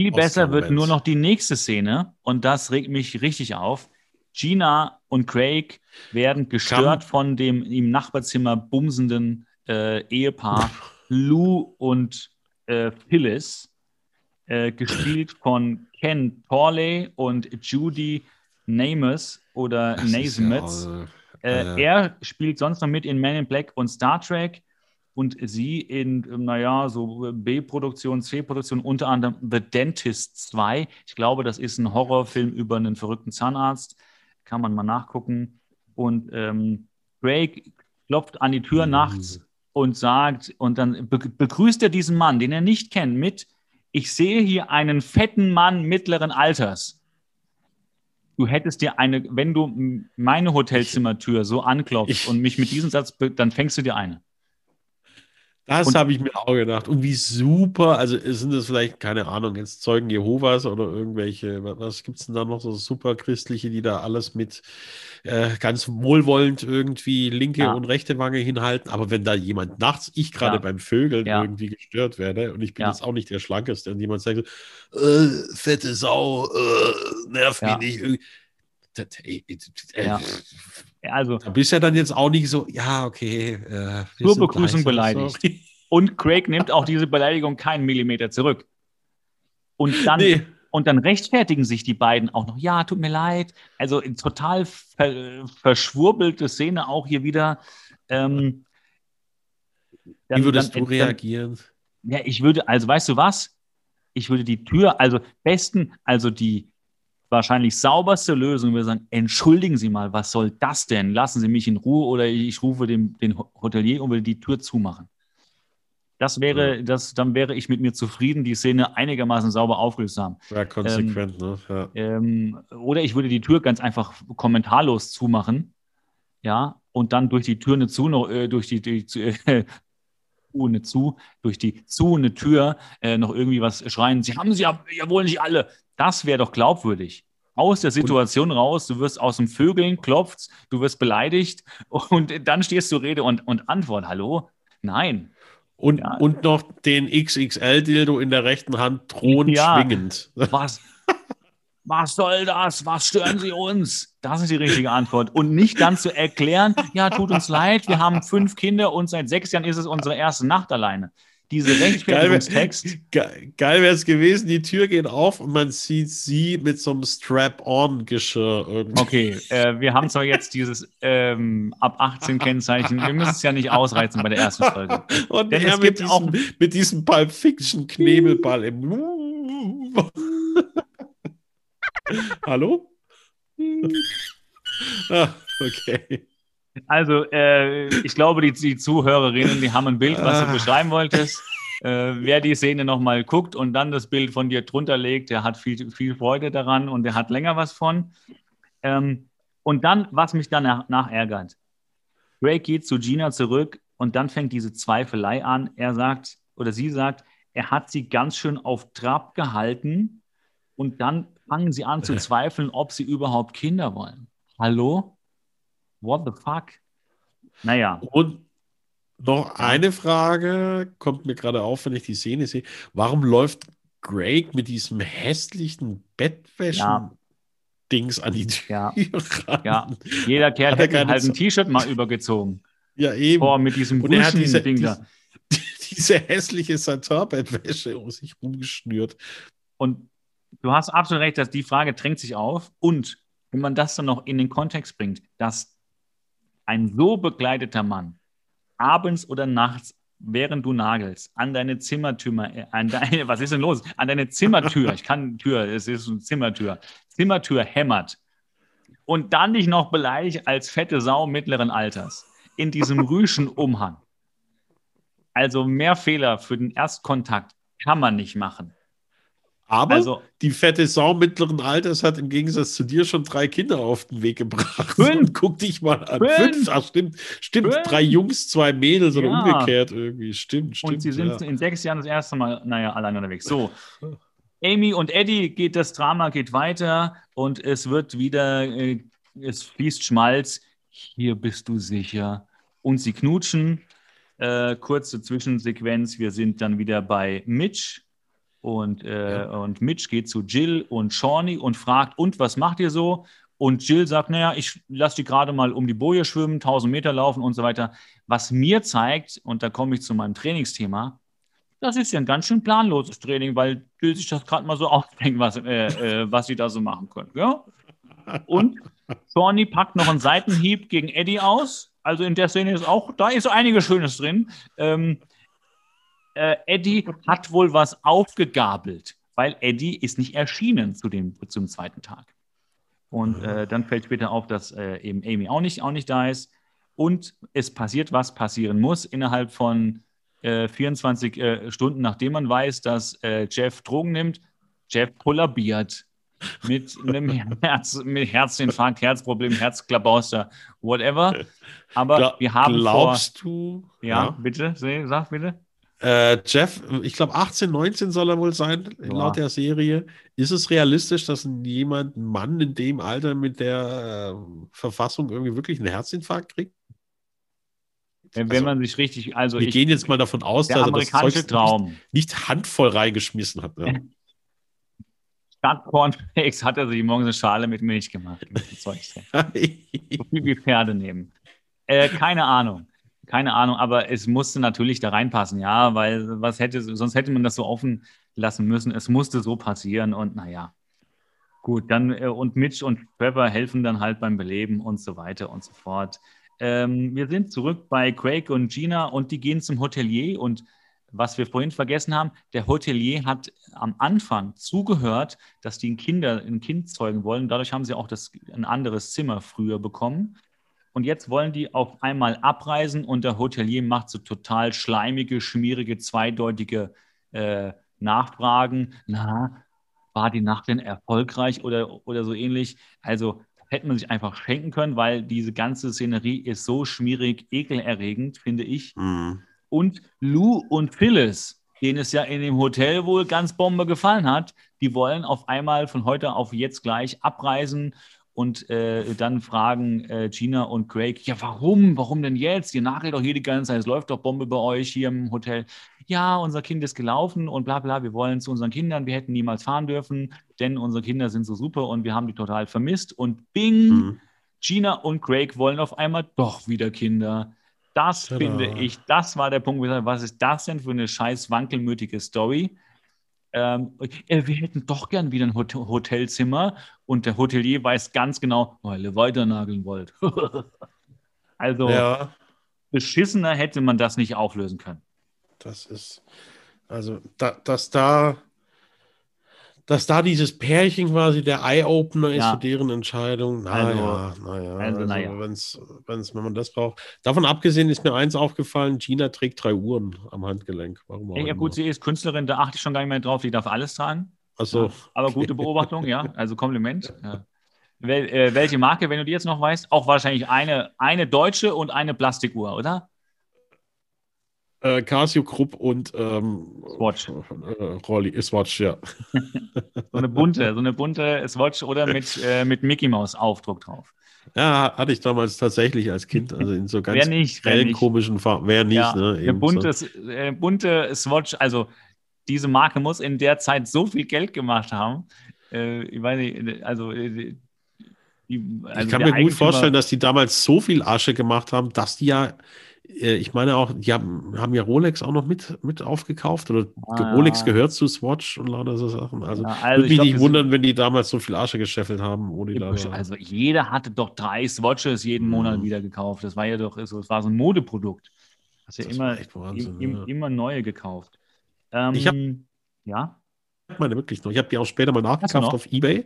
Viel besser wird nur noch die nächste Szene und das regt mich richtig auf. Gina und Craig werden gestört von dem im Nachbarzimmer bumsenden äh, Ehepaar Lou und äh, Phyllis, äh, gespielt von Ken Torley und Judy Namus oder ist ja, äh, Äh, Äh. er spielt sonst noch mit in Men in Black und Star Trek und sie in, ähm, naja, so B-Produktion, C-Produktion, unter anderem The Dentist 2. Ich glaube, das ist ein Horrorfilm über einen verrückten Zahnarzt. Kann man mal nachgucken. Und ähm, Craig klopft an die Tür Mhm. nachts und sagt, und dann be begrüßt er diesen Mann, den er nicht kennt, mit: Ich sehe hier einen fetten Mann mittleren Alters du hättest dir eine, wenn du meine Hotelzimmertür so anklopfst Ich- und mich mit diesem Satz, dann fängst du dir eine. Das habe ich mir auch gedacht. Und wie super, also sind das vielleicht, keine Ahnung, jetzt Zeugen Jehovas oder irgendwelche, wa- was gibt es denn da noch so super christliche, die da alles mit äh, ganz wohlwollend irgendwie linke Ja. und rechte Wange hinhalten. Aber wenn da jemand nachts, ich gerade Ja. beim Vögeln Ja. irgendwie gestört werde und ich bin jetzt auch nicht der Schlankeste und jemand sagt so, äh, fette Sau, äh, nerv mich nicht. irgendwie. Das, äh, äh, Ja. Also, Da bist ja dann jetzt auch nicht so, ja, okay. Äh, sind Begrüßung beleidigt. sorry. und Craig nimmt auch diese Beleidigung keinen Millimeter zurück. Und dann, Nee. und dann rechtfertigen sich die beiden auch noch. Ja, tut mir leid. Also total ver verschwurbelte Szene auch hier wieder. Ähm, dann- Wie würdest dann- du reagieren? Ja, ich würde, also weißt du was? Ich würde die Tür, also besten, also die wahrscheinlich sauberste Lösung würde sagen, entschuldigen Sie mal, was soll das denn? Lassen Sie mich in Ruhe oder ich rufe den, den Hotelier und will die Tür zumachen. Das wäre, das, dann wäre ich mit mir zufrieden, die Szene einigermaßen sauber aufgelöst haben. Ja, konsequent, ne? Ja. Ähm, oder ich würde die Tür ganz einfach kommentarlos zumachen, ja, und dann durch die Tür eine zu, noch, äh, durch die, die äh, ohne zu, durch die zu eine Tür äh, noch irgendwie was schreien. Sie haben sie ja, ja wohl nicht alle. Das wäre doch glaubwürdig. Aus der Situation raus, du wirst aus dem Vögeln, klopft, du wirst beleidigt und dann stehst du Rede und, und Antwort. Hallo? Nein. Und, Ja. und noch den XXL-Dildo in der rechten Hand drohend Ja. schwingend. Was? Was soll das? Was stören Sie uns? Das ist die richtige Antwort. Und nicht dann zu erklären, ja, tut uns leid, wir haben fünf Kinder und seit sechs Jahren ist es unsere erste Nacht alleine. Diese Rechtfertigungstext. Ge geil wäre es gewesen, die Tür geht auf und man sieht sie mit so einem Strap-on-Geschirr irgendwie. Okay, äh, wir haben zwar jetzt dieses ähm, ab 18 Kennzeichen, wir müssen es ja nicht ausreizen bei der ersten Folge. Und Denn er es mit gibt auch- diesem, mit diesem Pulp Fiction Knebelball im. Hallo? ah, okay. Also, äh, ich glaube, die, die Zuhörerinnen, die haben ein Bild, was du Ah. beschreiben wolltest. Äh, wer die Szene nochmal guckt und dann das Bild von dir drunter legt, der hat viel, viel Freude daran und der hat länger was von. Ähm, und dann, was mich dann nach, nachärgert. Drake geht zu Gina zurück und dann fängt diese Zweifelei an. Er sagt, oder sie sagt, er hat sie ganz schön auf Trab gehalten und dann fangen sie an zu zweifeln, ob sie überhaupt Kinder wollen. Hallo? What the fuck? Naja, Und Noch eine Frage kommt mir gerade auf, wenn ich die Szene sehe. Warum läuft Greg mit diesem hässlichen Bettwäschen-Dings an die Tür Ja. ran? Ja, jeder Kerl Hat hätte halt ein? T-Shirt mal übergezogen. Ja, eben. Boah, mit diesem Und er hat diese, Ding da. diese, diese hässliche Satin-Bettwäsche um sich rumgeschnürt. Und du hast absolut recht, dass die Frage drängt sich auf. Und wenn man das dann noch in den Kontext bringt, dass ein so begleiteter Mann abends oder nachts, während du nagelst, an deine Zimmertür, äh, an deine, was ist denn los? An deine Zimmertür, ich kann Tür, es ist eine Zimmertür, Zimmertür hämmert und dann dich noch beleidigt als fette Sau mittleren Alters in diesem rüschen Umhang. Also mehr Fehler für den Erstkontakt kann man nicht machen. Aber Also die fette Sau mittleren Alters hat im Gegensatz zu dir schon drei Kinder auf den Weg gebracht. Fünf. Guck dich mal an. Fünf. Fünf. Ach, stimmt. Stimmt. Fünf. Drei Jungs, zwei Mädels oder Ja. umgekehrt irgendwie. Stimmt, stimmt. Und sie sind ja. in sechs Jahren das erste Mal, naja, allein unterwegs. So. Amy und Eddie geht das Drama geht weiter und es wird wieder, äh, es fließt Schmalz. Hier bist du sicher. Und sie knutschen. Äh, kurze Zwischensequenz. Wir sind dann wieder bei Mitch. Und, äh, und Mitch geht zu Jill und Shawnee und fragt, und was macht ihr so? Und Jill sagt, naja, ich lasse die gerade mal um die Boje schwimmen, 1000 Meter laufen und so weiter. Was mir zeigt, und da komme ich zu meinem Trainingsthema, das ist ja ein ganz schön planloses Training, weil Jill sich das gerade mal so ausdenkt, was, äh, äh, was sie da so machen können. Ja? Und Shawnee packt noch einen Seitenhieb gegen Eddie aus. Also in der Szene ist auch, da ist einiges Schönes drin. Ähm, äh, Eddie hat wohl was aufgegabelt, weil Eddie ist nicht erschienen zu dem, zum zweiten Tag. Und äh, dann fällt später auf, dass äh, eben Amy auch nicht, auch nicht da ist. Und es passiert, was passieren muss, innerhalb von äh, 24 äh, Stunden, nachdem man weiß, dass äh, Jeff Drogen nimmt. Jeff kollabiert mit einem Herz, mit Herzinfarkt, Herzproblem, Herzklabauster, whatever. Aber Gla- wir haben Glaubst du? vor, ja, bitte, sag bitte. Äh, Jeff, ich glaube 18, 19 soll er wohl sein, Ja. laut der Serie. Ist es realistisch, dass jemand, ein Mann in dem Alter mit der äh, Verfassung irgendwie wirklich einen Herzinfarkt kriegt? Wenn, Also, man sich richtig, also Wir ich, gehen jetzt mal davon aus, dass er das Zeug Traum. nicht, nicht handvoll reingeschmissen hat. Ne? Statt Cornflakes hat er sich morgens eine Schale mit Milch gemacht. Mit so viel wie Pferde nehmen. Äh, keine Ahnung. Keine Ahnung, aber es musste natürlich da reinpassen, ja, weil was hätte, sonst hätte man das so offen lassen müssen. Es musste so passieren und naja. Gut, dann äh, und Mitch und Trevor helfen dann halt beim Beleben und so weiter und so fort. Ähm, wir sind zurück bei Craig und Gina und die gehen zum Hotelier und was wir vorhin vergessen haben, der Hotelier hat am Anfang zugehört, dass die ein, Kinder, ein Kind zeugen wollen. Dadurch haben sie auch das, ein anderes Zimmer früher bekommen. Und jetzt wollen die auf einmal abreisen und der Hotelier macht so total schleimige, schmierige, zweideutige äh, Nachfragen. Na, war die Nacht denn erfolgreich oder, oder so ähnlich? Also hätte man sich einfach schenken können, weil diese ganze Szenerie ist so schmierig, ekelerregend, finde ich. Hm. Und Lou und Phyllis, denen es ja in dem Hotel wohl ganz Bombe gefallen hat, die wollen auf einmal von heute auf jetzt gleich abreisen und äh, dann fragen äh, Gina und Craig, ja, warum? Warum denn jetzt? Ihr nagelt doch hier die ganze Zeit, es läuft doch Bombe bei euch hier im Hotel. Ja, unser Kind ist gelaufen und bla bla, wir wollen zu unseren Kindern, wir hätten niemals fahren dürfen, denn unsere Kinder sind so super und wir haben die total vermisst. Und bing, Hm. Gina und Craig wollen auf einmal doch wieder Kinder. Das Tada. finde ich, das war der Punkt, wo ich sage, was ist das denn für eine scheiß wankelmütige Story? Ähm, äh, wir hätten doch gern wieder ein Hot Hotelzimmer und der Hotelier weiß ganz genau, weil ihr weiter nageln wollt. also Ja, beschissener hätte man das nicht auflösen können. das ist, also, da, dass da, dass da dieses Pärchen quasi der Eye-Opener ist Ja. für deren Entscheidung. Also- Naja, naja. also, Also, naja. wenn's, wenn's, wenn man das braucht. Davon abgesehen ist mir eins aufgefallen: Gina trägt drei Uhren am Handgelenk. Warum auch Ja, ja, gut, sie ist Künstlerin, da achte ich schon gar nicht mehr drauf, die darf alles tragen. Also, Ja, aber gute Beobachtung, ja. Also Kompliment. Ja. Wel äh, welche Marke, wenn du die jetzt noch weißt? Auch wahrscheinlich eine, eine deutsche und eine Plastikuhr, oder? Äh, Casio Krupp und ähm, Swatch. Äh, Rolli, äh, Swatch, ja. So eine bunte, so eine bunte Swatch oder mit, äh, mit Mickey Mouse Aufdruck drauf. Ja, hatte ich damals tatsächlich als Kind, also in so ganz nicht, nicht. komischen Farben. Wer nicht, ja, ne? Eine bunte, so. äh, bunte Swatch, also diese Marke muss in der Zeit so viel Geld gemacht haben. Äh, ich weiß nicht, also, äh, die, also ich kann mir gut vorstellen, dass die damals so viel Asche gemacht haben, dass die ja, ich meine auch, die haben, haben ja Rolex auch noch mit, mit aufgekauft oder Ah, Rolex ja. gehört zu Swatch und lauter so Sachen. Also, Ja, also würde ich mich glaub, nicht wundern, wenn die damals so viel Asche gescheffelt haben, ohne. Also jeder hatte doch drei Swatches jeden Mhm. Monat wieder gekauft. Das war ja doch so, es war so ein Modeprodukt. Hast ja Das immer, Wahnsinn, im, ja. immer neue gekauft. Ähm, Ich hab- ja. Ich meine wirklich noch. Ich habe die auch später mal nachgekauft auf Ebay,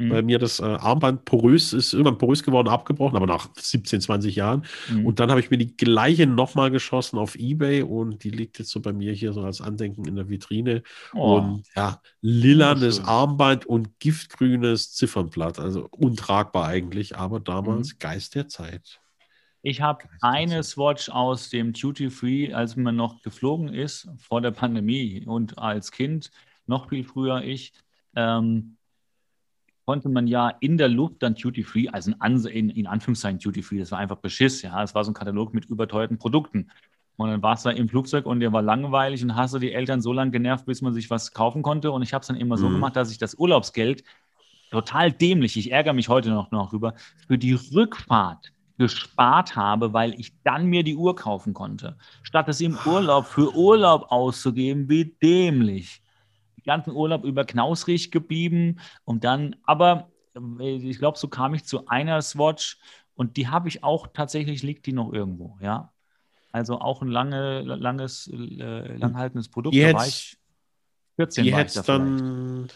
Mhm. weil mir das äh, Armband porös ist, irgendwann porös geworden, abgebrochen, aber nach 17, 20 Jahren. Mhm. Und dann habe ich mir die gleiche nochmal geschossen auf Ebay und die liegt jetzt so bei mir hier so als Andenken in der Vitrine. Oh. Und ja, lilanes. Armband und giftgrünes Ziffernblatt. Also untragbar eigentlich, aber damals Mhm. Geist der Zeit. Ich habe eine Swatch aus dem Duty Free, als man noch geflogen ist vor der Pandemie und als Kind, noch viel früher ich, ähm, konnte man ja in der Luft dann Duty Free, also in, in, Anführungszeichen Duty Free, das war einfach Beschiss, ja, es war so ein Katalog mit überteuerten Produkten. Und dann warst du da im Flugzeug und der war langweilig und hast du die Eltern so lange genervt, bis man sich was kaufen konnte. Und ich habe es dann immer so Mhm. gemacht, dass ich das Urlaubsgeld total dämlich, ich ärgere mich heute noch, noch drüber, für die Rückfahrt gespart habe, weil ich dann mir die Uhr kaufen konnte. Statt es im Urlaub für Urlaub auszugeben, wie dämlich. Ganzen Urlaub über knausrig geblieben und dann, aber äh, ich glaube, so kam ich zu einer Swatch und die habe ich auch tatsächlich, liegt die noch irgendwo, ja. Also auch ein lange, langes, äh, langhaltendes Produkt. Die Da ich 14 Die hätte da dann.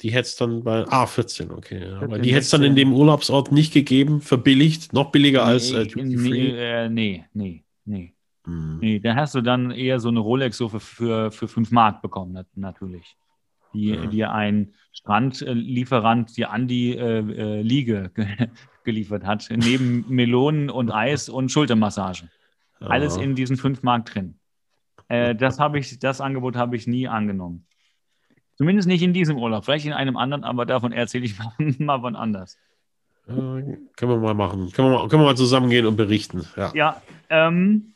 Die hätte es dann bei. Ah, 14, okay. Ja. Aber 14, die hätte es dann in 16. dem Urlaubsort nicht gegeben, verbilligt, noch billiger als äh, nee, Duty nee, Free. äh, nee, nee, nee. Hm. Nee, da hast du dann eher so eine Rolex so für, für, für 5 Mark bekommen, nat natürlich. Die Ja. dir ein Strandlieferant die äh, äh, Liege ge geliefert hat, neben Melonen und Eis und Schultermassagen. Alles Ja. in diesen 5 Mark drin. Äh, das ich, das Angebot habe ich nie angenommen. Zumindest nicht in diesem Urlaub, vielleicht in einem anderen, aber davon erzähle ich mal, mal von anders. Äh, können wir mal machen. Können wir mal, können wir mal zusammengehen und berichten. Ja. Ja, ähm,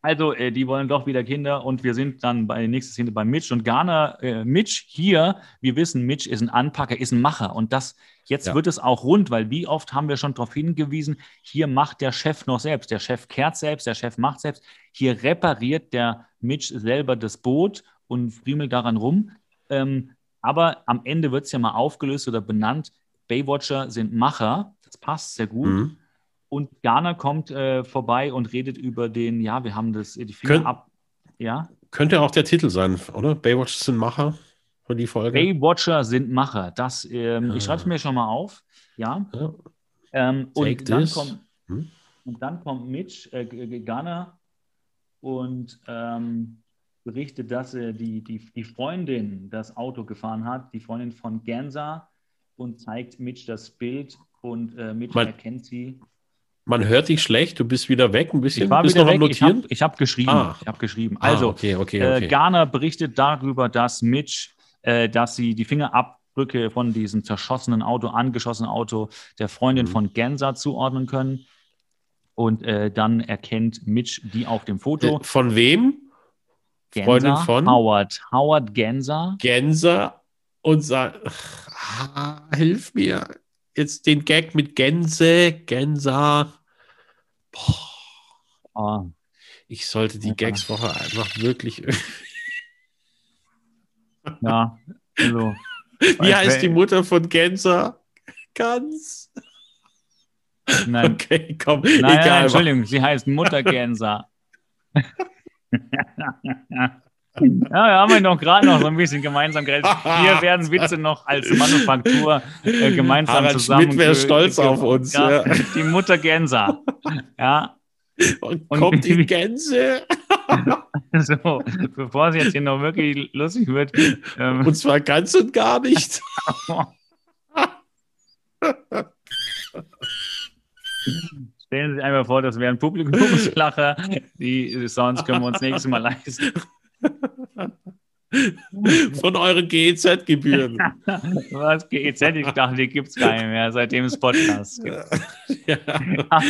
also äh, die wollen doch wieder Kinder und wir sind dann bei nächstes Szene bei Mitch und Garner. Äh, Mitch hier, wir wissen, Mitch ist ein Anpacker, ist ein Macher und das jetzt Ja. wird es auch rund, weil wie oft haben wir schon darauf hingewiesen, hier macht der Chef noch selbst, der Chef kehrt selbst, der Chef macht selbst, hier repariert der Mitch selber das Boot und friemelt daran rum. Ähm, aber am Ende wird es ja mal aufgelöst oder benannt. Baywatcher sind Macher, das passt sehr gut. Mhm. Und Garner kommt äh, vorbei und redet über den, ja, wir haben das, die Finger Könnt- ab. Ja, Könnte auch der Titel sein, oder? Baywatch sind Macher für die Folge. Baywatcher sind Macher. Das, ähm, ich Ah. schreibe es mir schon mal auf. Ja. Ja. Ähm, und, dann kommt, Hm? und dann kommt Mitch, äh, G- G- Garner, und ähm, berichtet, dass er die, die, die Freundin das Auto gefahren hat, die Freundin von Gansa, und zeigt Mitch das Bild und äh, Mitch Man- erkennt sie. Man hört dich schlecht, du bist wieder weg ein bisschen. Ich war bist wieder noch weg, ich habe Notieren? ich hab geschrieben. Ah. Ich habe geschrieben. Ah, Also, okay, okay, Äh, okay. Garner berichtet darüber, dass Mitch, äh, dass sie die Fingerabdrücke von diesem zerschossenen Auto, angeschossenen Auto der Freundin Mhm. von Gensa zuordnen können. Und äh, dann erkennt Mitch die auf dem Foto. Äh, Von wem? Gensa, Freundin von? Howard. Howard Gensa. Gänse und sagt, ah, hilf mir. Jetzt den Gag mit Gänse, Gänser. Ah, ich sollte die Ja. Gags-Woche einfach wirklich. ja, also. Wie heißt die Mutter von Gänser? Ganz. Nein, Okay, komm, nein, nein, egal. Entschuldigung, sie heißt Mutter Gensa. Ja, wir haben ja noch gerade noch so ein bisschen Gemeinsamkeit. Hier werden Witze noch als Manufaktur äh, gemeinsam Harald zusammen. Schmidt wäre stolz auf uns, ja. Die Mutter Gänser. Ja, Und kommt die Gänse. so, bevor es jetzt hier noch wirklich lustig wird. Ähm, Und zwar ganz und gar nicht. stellen Sie sich einfach vor, das wäre ein Publikumslacher. Die Sounds können wir uns nächstes Mal leisten. Von euren GEZ-Gebühren. Was GEZ? Ich dachte, die gibt es gar nicht mehr, seitdem es Podcasts gibt. ja.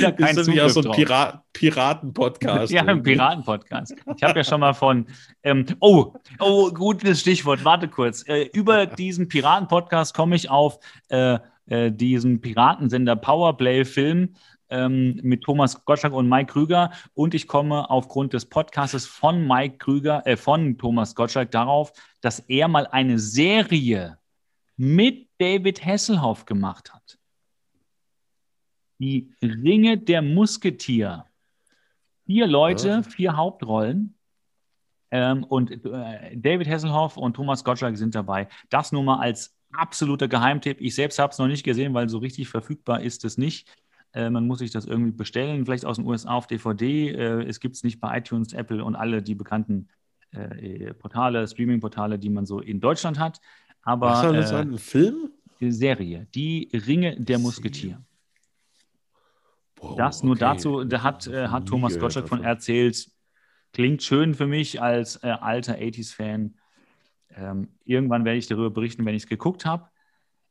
Ja kein ist ja so ein Pira Piraten-Podcast. ja, ein Piraten-Podcast. Ich habe ja schon mal von, ähm, oh, oh, gutes Stichwort, warte kurz. Äh, über diesen Piraten-Podcast komme ich auf äh, äh, diesen Piratensender Powerplay-Film ähm, mit Thomas Gottschalk und Mike Krüger. Und ich komme aufgrund des Podcasts von Mike Krüger, äh, von Thomas Gottschalk darauf, dass er mal eine Serie mit David Hasselhoff gemacht hat. Die Ringe der Musketier. Vier Leute, ja. vier Hauptrollen. Ähm, und äh, David Hasselhoff und Thomas Gottschalk sind dabei. Das nur mal als absoluter Geheimtipp. Ich selbst habe es noch nicht gesehen, weil so richtig verfügbar ist es nicht. Äh, man muss sich das irgendwie bestellen, vielleicht aus den USA auf DVD. Äh, es gibt es nicht bei iTunes, Apple und alle die bekannten äh, Portale, Streaming-Portale, die man so in Deutschland hat. Aber, Was soll das sein? Ein Film? Serie, Die Ringe der Musketier. Wow, das nur okay. dazu, da hat, äh, hat Thomas Gottschalk von erzählt. Klingt schön für mich als äh, alter 80s-Fan. Ähm, irgendwann werde ich darüber berichten, wenn ich es geguckt habe.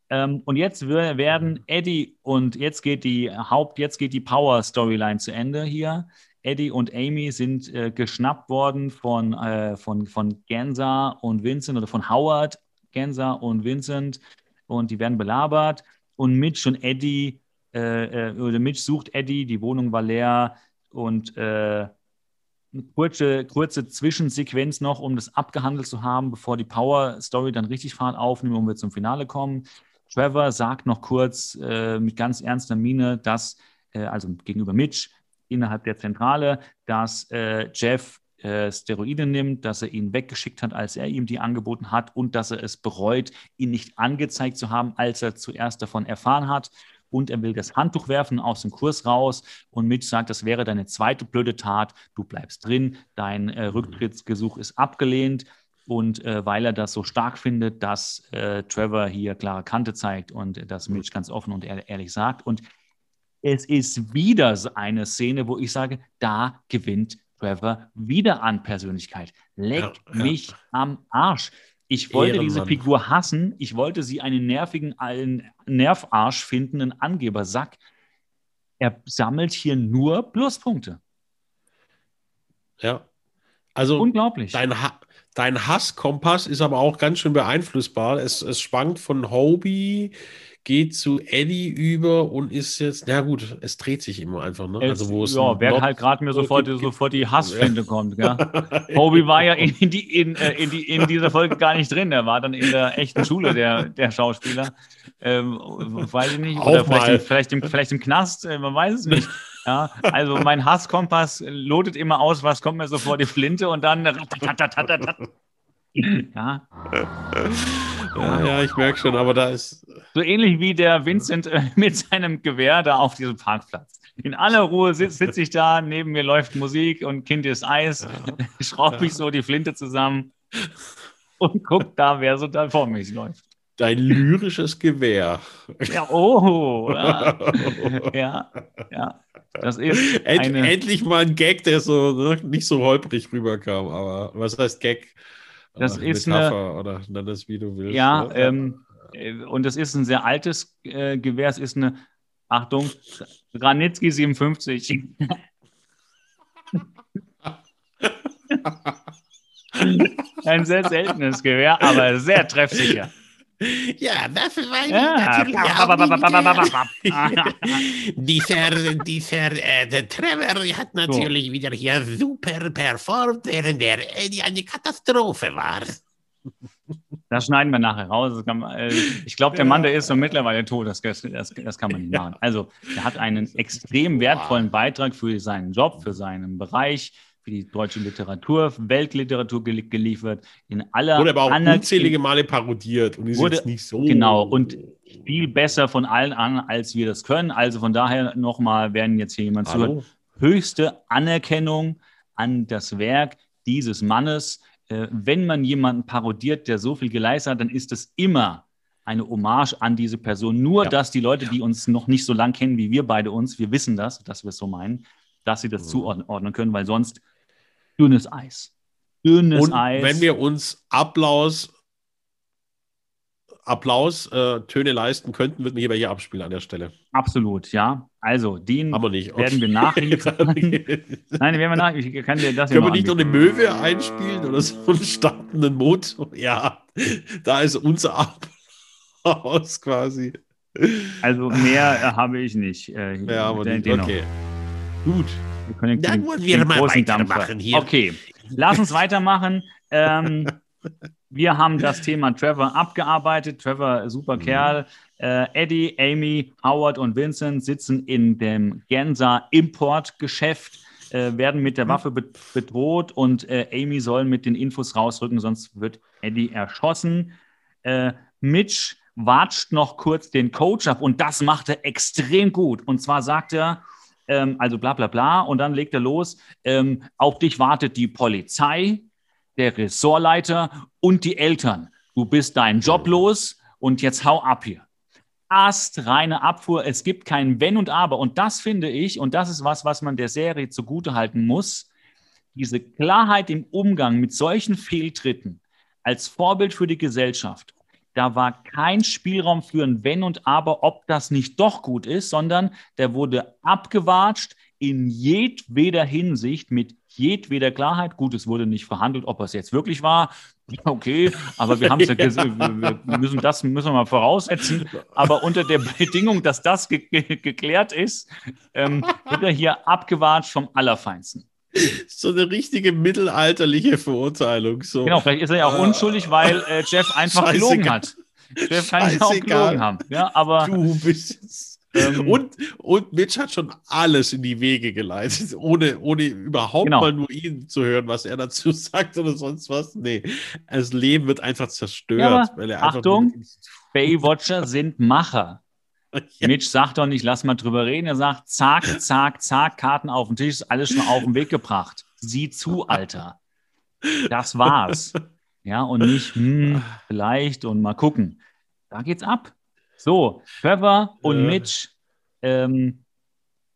Ähm, und jetzt werden Eddie und jetzt geht die Haupt, jetzt geht die Power-Storyline zu Ende hier. Eddie und Amy sind äh, geschnappt worden von, äh, von, von Gensa und Vincent oder von Howard, Gensa und Vincent und die werden belabert. Und Mitch und Eddie, äh, äh oder Mitch sucht Eddie, die Wohnung war leer und äh, eine kurze, kurze Zwischensequenz noch, um das abgehandelt zu haben, bevor die Power Story dann richtig Fahrt aufnimmt und wir zum Finale kommen. Trevor sagt noch kurz äh, mit ganz ernster Miene, dass, äh, also gegenüber Mitch innerhalb der Zentrale, dass äh, Jeff äh, Steroide nimmt, dass er ihn weggeschickt hat, als er ihm die angeboten hat und dass er es bereut, ihn nicht angezeigt zu haben, als er zuerst davon erfahren hat. Und er will das Handtuch werfen aus dem Kurs raus. Und Mitch sagt, das wäre deine zweite blöde Tat. Du bleibst drin. Dein äh, Rücktrittsgesuch ist abgelehnt. Und äh, weil er das so stark findet, dass äh, Trevor hier klare Kante zeigt und das Mitch ganz offen und ehrlich sagt. Und es ist wieder eine Szene, wo ich sage, da gewinnt Trevor wieder an Persönlichkeit. Leck ja, ja. mich am Arsch. Ich wollte Ehrenmann. diese Figur hassen. Ich wollte sie einen nervigen, einen Nervarsch finden, einen Angebersack. Er sammelt hier nur Pluspunkte. Ja. Also unglaublich. Dein, ha Dein Hasskompass ist aber auch ganz schön beeinflussbar. Es, es schwankt von Hobie, geht zu Eddie über und ist jetzt, na gut, es dreht sich immer einfach. Ne? also wo es ja, wer halt gerade mir sofort, sofort die Hassfinde ja. kommt. Ja. Hobie war ja in, die, in, äh, in, die, in dieser Folge gar nicht drin. Er war dann in der echten Schule der, der Schauspieler. Ähm, weiß ich nicht. Oder vielleicht, vielleicht, im, vielleicht im Knast, äh, man weiß es nicht. Ja, also mein Hasskompass lotet immer aus, was kommt mir so vor die Flinte und dann. Ja. Ja, ja, ich merke schon, aber da ist. So ähnlich wie der Vincent äh, mit seinem Gewehr da auf diesem Parkplatz. In aller Ruhe sitze sitz ich da, neben mir läuft Musik und Kind ist Eis, ja. schraube ich so die Flinte zusammen und guck da, wer so da vor mich läuft. Dein lyrisches Gewehr. Ja, oh. Ja, ja. ja. Das ist End. Endlich mal ein Gag, der so ne, nicht so holprig rüberkam. Aber was heißt Gag? Das äh, ist Metapher eine, oder nenn das wie du willst. Ja, ne? ähm, äh, und das ist ein sehr altes äh, Gewehr. Es ist eine, Achtung, Granitzky 57. ein sehr seltenes Gewehr, aber sehr treffsicher. Ja, das war ja, natürlich auch dieser, dieser äh, der Trevor hat natürlich so. wieder hier super performt, während der Eddie eine Katastrophe war. Das schneiden wir nachher raus. Kann, äh, ich glaube, der Mann, der ist so mittlerweile tot. Das, das, das kann man nicht machen. Also, er hat einen extrem wertvollen Beitrag für seinen Job, für seinen Bereich für die deutsche Literatur, Weltliteratur geliefert, in aller Wurde aber auch unzählige Male parodiert und ist wurde, jetzt nicht so. Genau, und viel besser von allen an, als wir das können. Also von daher nochmal, werden jetzt hier jemand zuhört, höchste Anerkennung an das Werk dieses Mannes. Äh, wenn man jemanden parodiert, der so viel geleistet hat, dann ist es immer eine Hommage an diese Person. Nur, ja. dass die Leute, die uns noch nicht so lang kennen wie wir beide uns, wir wissen das, dass wir es so meinen, dass sie das mhm. zuordnen können, weil sonst dünnes Eis. dünnes Und Eis. wenn wir uns Applaus, Applaus äh, Töne leisten könnten, würden wir hierbei hier abspielen an der Stelle. Absolut, ja. Also, den Aber nicht. werden wir nachliefern. Nein, den werden wir nach. Ich kann dir das Können wir nicht noch eine. Möwe einspielen oder so einen startenden Motor? Ja, da ist unser Applaus quasi. Also, mehr äh, habe ich nicht. Äh, Ja, aber nicht. Okay. Gut. Wir können Dann den- wollen wir mal weitermachen hier. Okay, lass uns weitermachen. Ähm, wir haben das Thema Trevor abgearbeitet. Trevor, super Mhm. Kerl. Äh, Eddie, Amy, Howard und Vincent sitzen in dem Gensa Importgeschäft, äh, werden mit Mhm. der Waffe be bedroht und äh, Amy soll mit den Infos rausrücken, sonst wird Eddie erschossen. Äh, Mitch watscht noch kurz den Coach ab und das macht er extrem gut. Und zwar sagt er, ähm, also bla bla bla, und dann legt er los, ähm, auf dich wartet die Polizei, der Ressortleiter und die Eltern. Du bist deinen Job los und jetzt hau ab hier. Astreine Abfuhr, es gibt kein Wenn und Aber. Und das finde ich, und das ist was, was man der Serie zugutehalten muss, diese Klarheit im Umgang mit solchen Fehltritten als Vorbild für die Gesellschaft. Da war kein Spielraum für ein Wenn und Aber, ob das nicht doch gut ist, sondern der wurde abgewatscht in jedweder Hinsicht mit jedweder Klarheit. Gut, es wurde nicht verhandelt, ob es jetzt wirklich war. Okay, aber wir haben es ja, gesehen, wir wir müssen das müssen wir mal voraussetzen. Aber unter der Bedingung, dass das ge ge geklärt ist, ähm, wird er hier abgewatscht vom Allerfeinsten. So eine richtige mittelalterliche Verurteilung. So. Genau, vielleicht ist er ja auch Äh, unschuldig, weil äh, Jeff einfach scheißegal. gelogen hat. Jeff kann ja auch gelogen haben. Ja, aber Du bist es. Ähm, und, und Mitch hat schon alles in die Wege geleitet, ohne, ohne überhaupt Genau. mal nur ihn zu hören, was er dazu sagt oder sonst was. Nee, das Leben wird einfach zerstört. Ja, aber weil er einfach Achtung, Baywatcher sind Macher. Ja. Mitch sagt doch nicht, lass mal drüber reden. Er sagt, zack, zack, zack, Karten auf den Tisch, ist alles schon auf den Weg gebracht. Sieh zu, Alter. Das war's. Ja, und nicht, hm, vielleicht und mal gucken. Da geht's ab. So, Trevor und. Mitch ähm,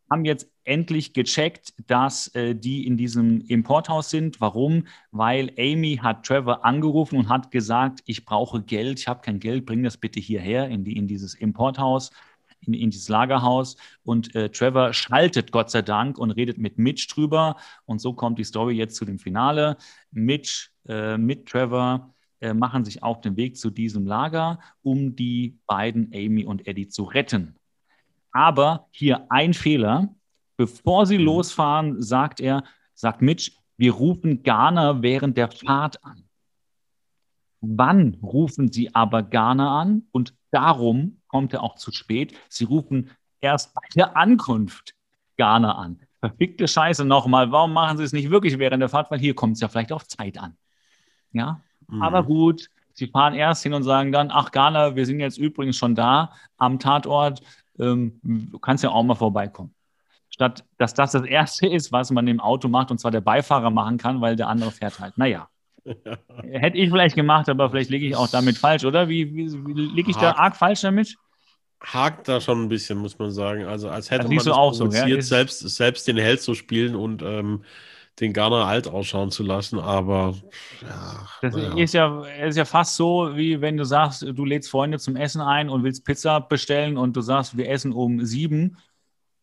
haben jetzt endlich gecheckt, dass äh, die in diesem Importhaus sind. Warum? Weil Amy hat Trevor angerufen und hat gesagt, ich brauche Geld, ich habe kein Geld, bring das bitte hierher in, die, in dieses Importhaus, in, in dieses Lagerhaus. Und äh, Trevor schaltet Gott sei Dank und redet mit Mitch drüber. Und so kommt die Story jetzt zu dem Finale. Mitch äh, mit Trevor äh, machen sich auf den Weg zu diesem Lager, um die beiden, Amy und Eddie, zu retten. Aber hier ein Fehler. Bevor sie Mhm. losfahren, sagt er, sagt Mitch, wir rufen Garner während der Fahrt an. Wann rufen sie aber Garner an? Und darum kommt er auch zu spät. Sie rufen erst bei der Ankunft Garner an. Verfickte Scheiße nochmal. Warum machen sie es nicht wirklich während der Fahrt? Weil hier kommt es ja vielleicht auf Zeit an. Ja, Mhm. aber gut, sie fahren erst hin und sagen dann, ach Garner, wir sind jetzt übrigens schon da am Tatort, ähm, du kannst ja auch mal vorbeikommen. Statt dass das das Erste ist, was man im Auto macht, und zwar der Beifahrer machen kann, weil der andere fährt halt. Naja, hätte ich vielleicht gemacht, aber vielleicht liege ich auch damit falsch, oder? Wie, wie, wie liege ich da Hakt. arg falsch damit? hakt da schon ein bisschen, muss man sagen. Also als hätte Das man das auch so, ja? Selbst, selbst den Held zu spielen und ähm, den Garner alt ausschauen zu lassen, aber ja, Das naja. ist, ja, ist ja fast so, wie wenn du sagst, du lädst Freunde zum Essen ein und willst Pizza bestellen und du sagst, wir essen um sieben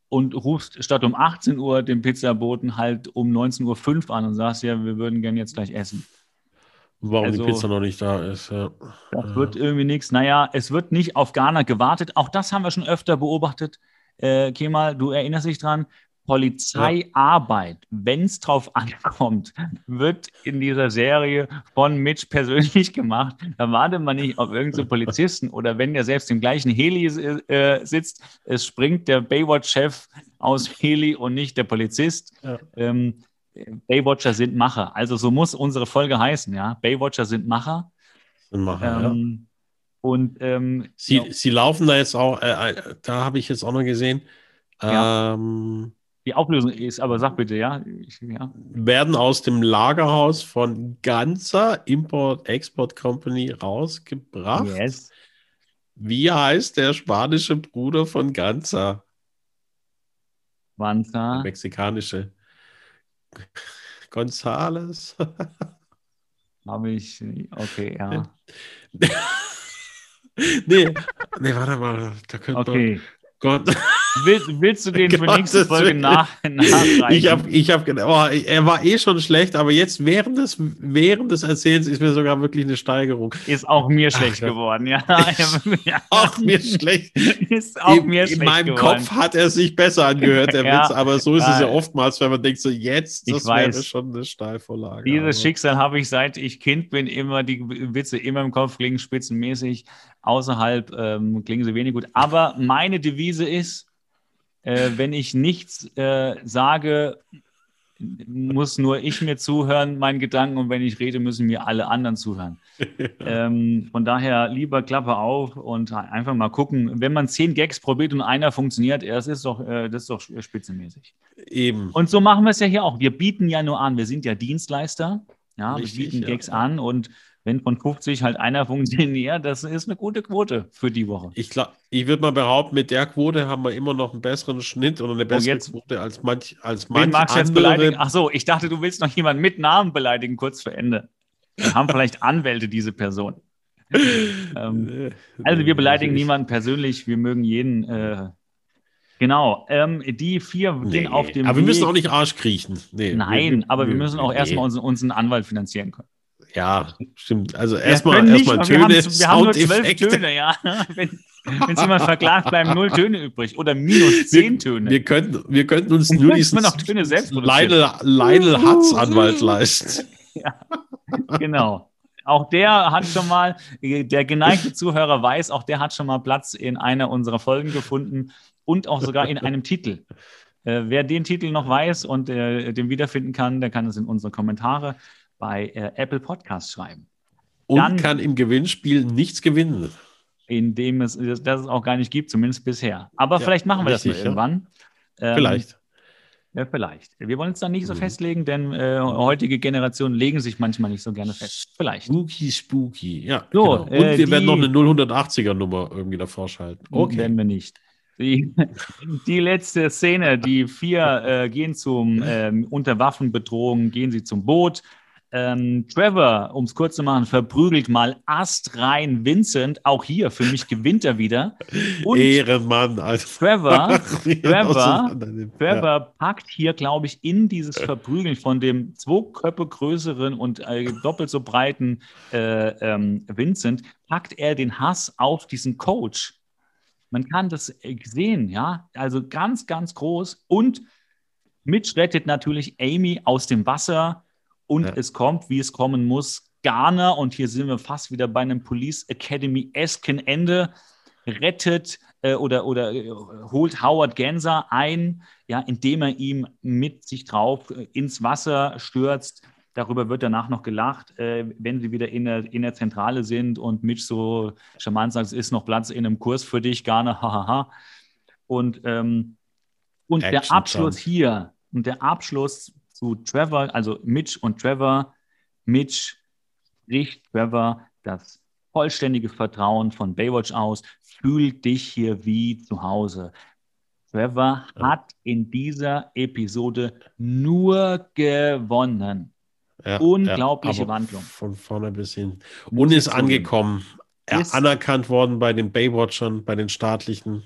und rufst statt um 18 Uhr den Pizzaboten halt um 19.05 Uhr an und sagst, ja, wir würden gerne jetzt gleich essen. warum also- die Pizza noch nicht da ist. Ja. Das wird irgendwie nichts. Naja, es wird nicht auf Ghana gewartet. Auch das haben wir schon öfter beobachtet. Äh, Kemal, du erinnerst dich dran. Polizeiarbeit, wenn es drauf ankommt, wird in dieser Serie von Mitch persönlich gemacht. Da wartet man nicht auf irgendeinen Polizisten oder wenn der selbst im gleichen Heli äh, sitzt, es springt der Baywatch-Chef aus Heli und nicht der Polizist. Ja. Ähm, Baywatcher sind Macher. Also so muss unsere Folge heißen, ja. Baywatcher sind Macher. Dann machen, ja. Ähm, Und ähm, Sie, ja, sie laufen da jetzt auch, äh, äh, da habe ich jetzt auch noch gesehen, Ja. ähm, die Auflösung ist, aber sag bitte, ja. Ich, ja. werden aus dem Lagerhaus von Ganzer Import-Export Company rausgebracht. Yes. Wie heißt der spanische Bruder von Ganzer? Wanza. Mexikanische. Gonzales. Habe ich, okay, ja. nee, nee, warte mal. Da könnte Okay. Gott. Will, willst du den für nächste Folge nach, nachreichen? Ich habe, ich habe, oh, er war eh schon schlecht, aber jetzt während des, während des Erzählens ist mir sogar wirklich eine Steigerung. Ist auch mir schlecht ja. geworden, ja. ja. Auch mir schlecht. Ist auch in, mir in schlecht meinem geworden. Kopf hat er sich besser angehört, der Ja. Witz, aber so ist es ja Ja. oftmals, wenn man denkt, so jetzt, Ich das wäre weiß. schon eine Steilvorlage. Dieses aber- Schicksal habe ich seit ich Kind bin, immer die Witze immer im Kopf klingen spitzenmäßig, außerhalb ähm, klingen sie wenig gut. Aber meine Devise ist, äh, wenn ich nichts äh, sage, muss nur ich mir zuhören, meinen Gedanken, und wenn ich rede, müssen mir alle anderen zuhören. ähm, von daher lieber Klappe auf und einfach mal gucken. Wenn man zehn Gags probiert und einer funktioniert, das ist doch, äh, das ist doch spitzenmäßig. Eben. Und so machen wir es ja hier auch. Wir bieten ja nur an, wir sind ja Dienstleister. Ja, Richtig, wir bieten ja. Gags an und wenn von 50 halt einer funktioniert, das ist eine gute Quote für die Woche. Ich, glaub, ich würde mal behaupten, mit der Quote haben wir immer noch einen besseren Schnitt oder eine bessere jetzt- Quote als manch, als manch magst du jetzt andere. beleidigen? Ach so, ich dachte, du willst noch jemanden mit Namen beleidigen, kurz vor Ende. Wir haben vielleicht Anwälte, diese Person. Ähm, Äh, Also wir beleidigen ich- niemanden persönlich, wir mögen jeden. Äh, genau, ähm, die vier Nee. gehen auf dem aber wir müssen Weg- auch nicht Arsch kriechen. Nee, Nein, aber wir nee, müssen auch nee. erstmal unseren, unseren Anwalt finanzieren können. Ja, stimmt. Also erstmal nicht, erstmal wir haben, Töne, wir haben nur zwölf. Töne, ja. Wenn es jemand verklagt, bleiben null Töne übrig oder minus zehn Töne. Wir könnten, wir könnten uns nur diesen noch Töne selbst. Lionel, Lionel Hutz Anwalt leisten. genau. Auch der hat schon mal, der geneigte Zuhörer weiß, auch der hat schon mal Platz in einer unserer Folgen gefunden und auch sogar in einem Titel. Äh, wer den Titel noch weiß und äh, den wiederfinden kann, der kann es in unsere Kommentare bei äh, Apple Podcasts schreiben. Und Dann- kann im Gewinnspiel nichts gewinnen. in dem es, das es auch gar nicht gibt, zumindest bisher. Aber Ja, vielleicht machen wir das richtig, ja. irgendwann. Ähm, Vielleicht. Ja, vielleicht. Wir wollen uns da nicht so Mhm. festlegen, denn äh, heutige Generationen legen sich manchmal nicht so gerne fest. Vielleicht. Spooky, spooky. Ja, So, genau. Und äh, wir werden die- noch eine 080er Nummer irgendwie davor schalten. Okay. Werden wir nicht. Die, die letzte Szene, die vier äh, gehen zum, ähm, unter Waffenbedrohung, gehen sie zum Boot. Ähm, Trevor, um es kurz zu machen, verprügelt mal astrein Vincent. Auch hier, für mich gewinnt er wieder. Und Ehrenmann, Alter. Trevor er Trevor- auseinandernimmt. Trevor packt hier, glaube ich, in dieses Verprügeln von dem zwei Köpfe größeren und äh, doppelt so breiten äh, ähm, Vincent, packt er den Hass auf diesen Coach. Man kann das äh, sehen, ja, also ganz, ganz groß. Und Mitch rettet natürlich Amy aus dem Wasser und Ja. es kommt, wie es kommen muss. Garner, und hier sind wir fast wieder bei einem Police Academy-esken Ende, rettet äh, oder, oder äh, holt Howard Genser ein, ja, indem er ihm mit sich drauf äh, ins Wasser stürzt. Darüber wird danach noch gelacht, äh, wenn sie wieder in der, in der Zentrale sind und Mitch so charmant sagt, es ist noch Platz in einem Kurs für dich, Garner, hahaha. Und, ähm, und der Action Abschluss Jump. hier und der Abschluss zu Trevor, also Mitch und Trevor, Mitch spricht Trevor das vollständige Vertrauen von Baywatch aus, fühl dich hier wie zu Hause. Trevor Ja. hat in dieser Episode nur gewonnen. Ja, Unglaubliche aber Wandlung. Von vorne bis hin. Und ist angekommen. Er Ist- anerkannt worden bei den Baywatchern, bei den staatlichen.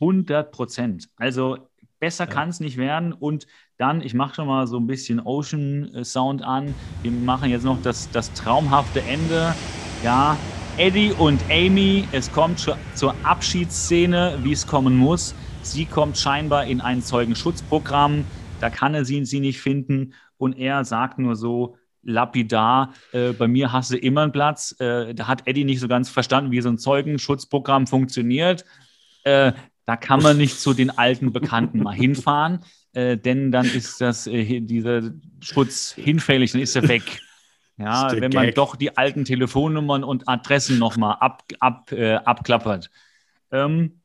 100 Prozent. Also besser Ja. kann es nicht werden. Und dann, ich mache schon mal so ein bisschen Ocean äh, Sound an. Wir machen jetzt noch das, das traumhafte Ende. Ja, Eddie und Amy, es kommt zur, zur Abschiedsszene, wie es kommen muss. Sie kommt scheinbar in ein Zeugenschutzprogramm. Da kann er sie, sie nicht finden. Und er sagt nur so, lapidar, äh, bei mir hast du immer einen Platz. Äh, da hat Eddie nicht so ganz verstanden, wie so ein Zeugenschutzprogramm funktioniert. Äh, da kann man nicht zu den alten Bekannten mal hinfahren, äh, denn dann ist das, äh, dieser Schutz hinfällig, dann ist er weg. Ja, wenn man Gag. doch die alten Telefonnummern und Adressen nochmal ab, ab, äh, abklappert. Ähm,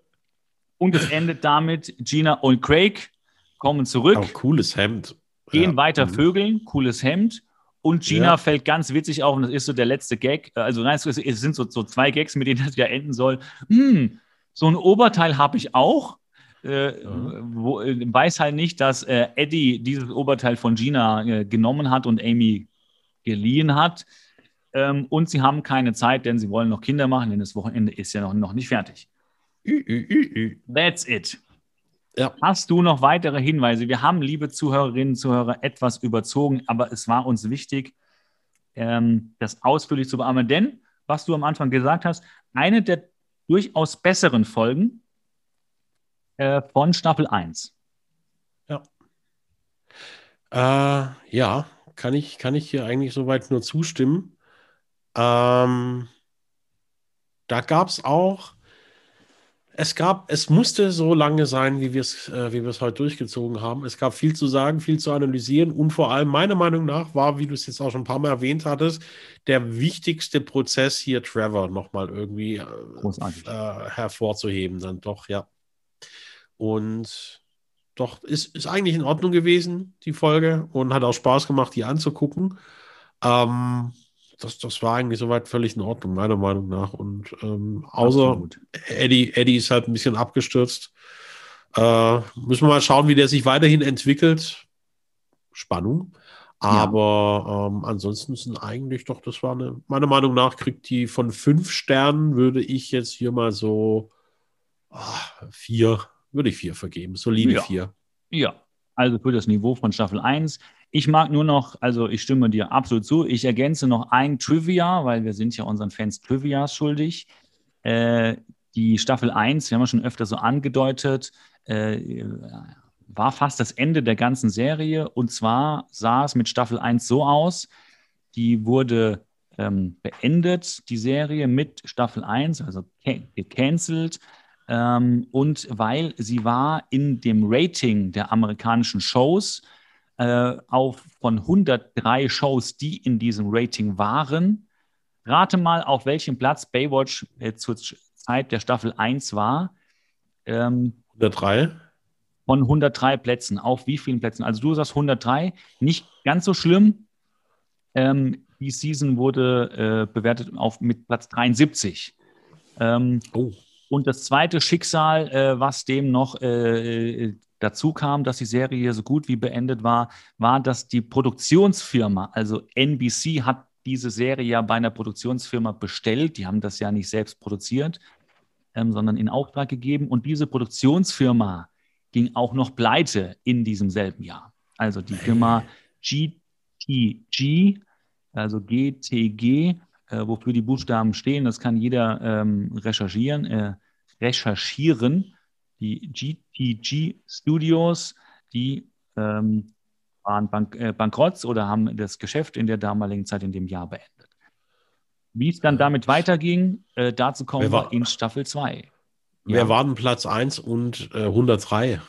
und es endet damit, Gina und Craig kommen zurück Auch cooles Hemd. gehen Ja. weiter Mhm. vögeln, cooles Hemd. Und Gina Ja. fällt ganz witzig auf, und das ist so der letzte Gag. Also nein, es es sind so, so zwei Gags, mit denen das ja enden soll. Hm, so ein Oberteil habe ich auch. Äh, Ja. wo, äh, weiß halt nicht, dass äh, Eddie dieses Oberteil von Gina äh, genommen hat und Amy geliehen hat. Ähm, und sie haben keine Zeit, denn sie wollen noch Kinder machen, denn das Wochenende ist ja noch, noch nicht fertig. Ü, ü, ü, That's it. Ja. Hast du noch weitere Hinweise? Wir haben, liebe Zuhörerinnen und Zuhörer, etwas überzogen, aber es war uns wichtig, ähm, das ausführlich zu bearbeiten. Denn, was du am Anfang gesagt hast, eine der durchaus besseren Folgen äh, von Staffel 1. Ja. Äh, ja, kann ich, kann ich hier eigentlich soweit nur zustimmen. Ähm, da gab es auch es gab, es musste so lange sein, wie wir es, äh, wie wir es heute durchgezogen haben. Es gab viel zu sagen, viel zu analysieren und vor allem meiner Meinung nach war, wie du es jetzt auch schon ein paar Mal erwähnt hattest, der wichtigste Prozess hier Trevor nochmal irgendwie äh, äh, hervorzuheben. Dann doch, ja. Und doch, ist, ist eigentlich in Ordnung gewesen, die Folge, und hat auch Spaß gemacht, die anzugucken. Ähm, das, das war eigentlich soweit völlig in Ordnung, meiner Meinung nach. Und ähm, außer Eddie, Eddie ist halt ein bisschen abgestürzt. Äh, müssen wir mal schauen, wie der sich weiterhin entwickelt. Spannung. Aber ja. ähm, ansonsten sind eigentlich doch, das war eine, meiner Meinung nach, kriegt die von fünf Sternen, würde ich jetzt hier mal so oh, vier, würde ich vier vergeben. Solide ja. vier. Ja, also für das Niveau von Staffel 1 ich mag nur noch, also ich stimme dir absolut zu. Ich ergänze noch ein Trivia, weil wir sind ja unseren Fans Trivias schuldig. Äh, die Staffel 1, wir haben ja schon öfter so angedeutet, äh, war fast das Ende der ganzen Serie. Und zwar sah es mit Staffel 1 so aus, die wurde ähm, beendet, die Serie mit Staffel 1, also gecancelt. Ähm, und weil sie war in dem Rating der amerikanischen Shows äh, auf von 103 Shows, die in diesem Rating waren. Rate mal, auf welchem Platz Baywatch äh, zur Zeit der Staffel 1 war. Ähm, 103? Von 103 Plätzen. Auf wie vielen Plätzen? Also du sagst 103. Nicht ganz so schlimm. Ähm, die Season wurde äh, bewertet auf, mit Platz 73. Ähm, oh. Und das zweite Schicksal, äh, was dem noch äh, dazu kam, dass die Serie so gut wie beendet war, war, dass die Produktionsfirma, also NBC, hat diese Serie ja bei einer Produktionsfirma bestellt. Die haben das ja nicht selbst produziert, ähm, sondern in Auftrag gegeben. Und diese Produktionsfirma ging auch noch pleite in diesem selben Jahr. Also die Firma GTG, also GTG, äh, wofür die Buchstaben stehen, das kann jeder ähm, recherchieren. Äh, recherchieren die GTG Studios, die ähm, waren bank äh, bankrott oder haben das Geschäft in der damaligen Zeit in dem Jahr beendet. Wie es dann damit weiterging, äh, dazu kommen wir in Staffel 2. Wer ja. war denn Platz 1 und äh, 103?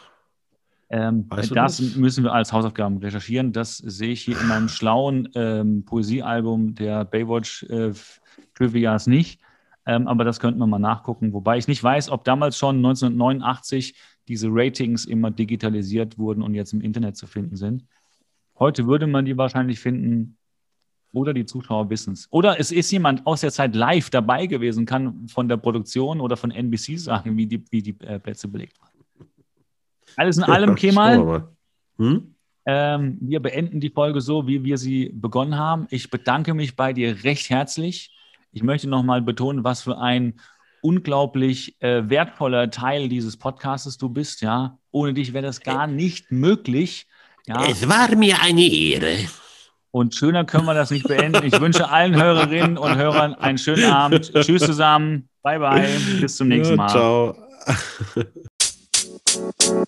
Ähm, das, das, müssen wir als Hausaufgaben recherchieren. Das sehe ich hier in meinem schlauen ähm, Poesiealbum der Baywatch äh, Trivias nicht. Ähm, aber das könnten wir mal nachgucken. Wobei ich nicht weiß, ob damals schon 1989 diese Ratings immer digitalisiert wurden und jetzt im Internet zu finden sind. Heute würde man die wahrscheinlich finden, oder die Zuschauer wissen es. Oder es ist jemand aus der Zeit live dabei gewesen, kann von der Produktion oder von NBC sagen, wie die, wie die äh, Plätze belegt waren. Alles in allem, Kemal. Hm? Ähm, wir beenden die Folge so, wie wir sie begonnen haben. Ich bedanke mich bei dir recht herzlich ich möchte nochmal betonen, was für ein unglaublich äh, wertvoller Teil dieses Podcastes du bist. Ja, ohne dich wäre das gar nicht möglich. Ja. Es war mir eine Ehre. Und schöner können wir das nicht beenden. Ich wünsche allen Hörerinnen und Hörern einen schönen Abend. Tschüss zusammen. Bye, bye. Bis zum nächsten Mal. Ja, ciao.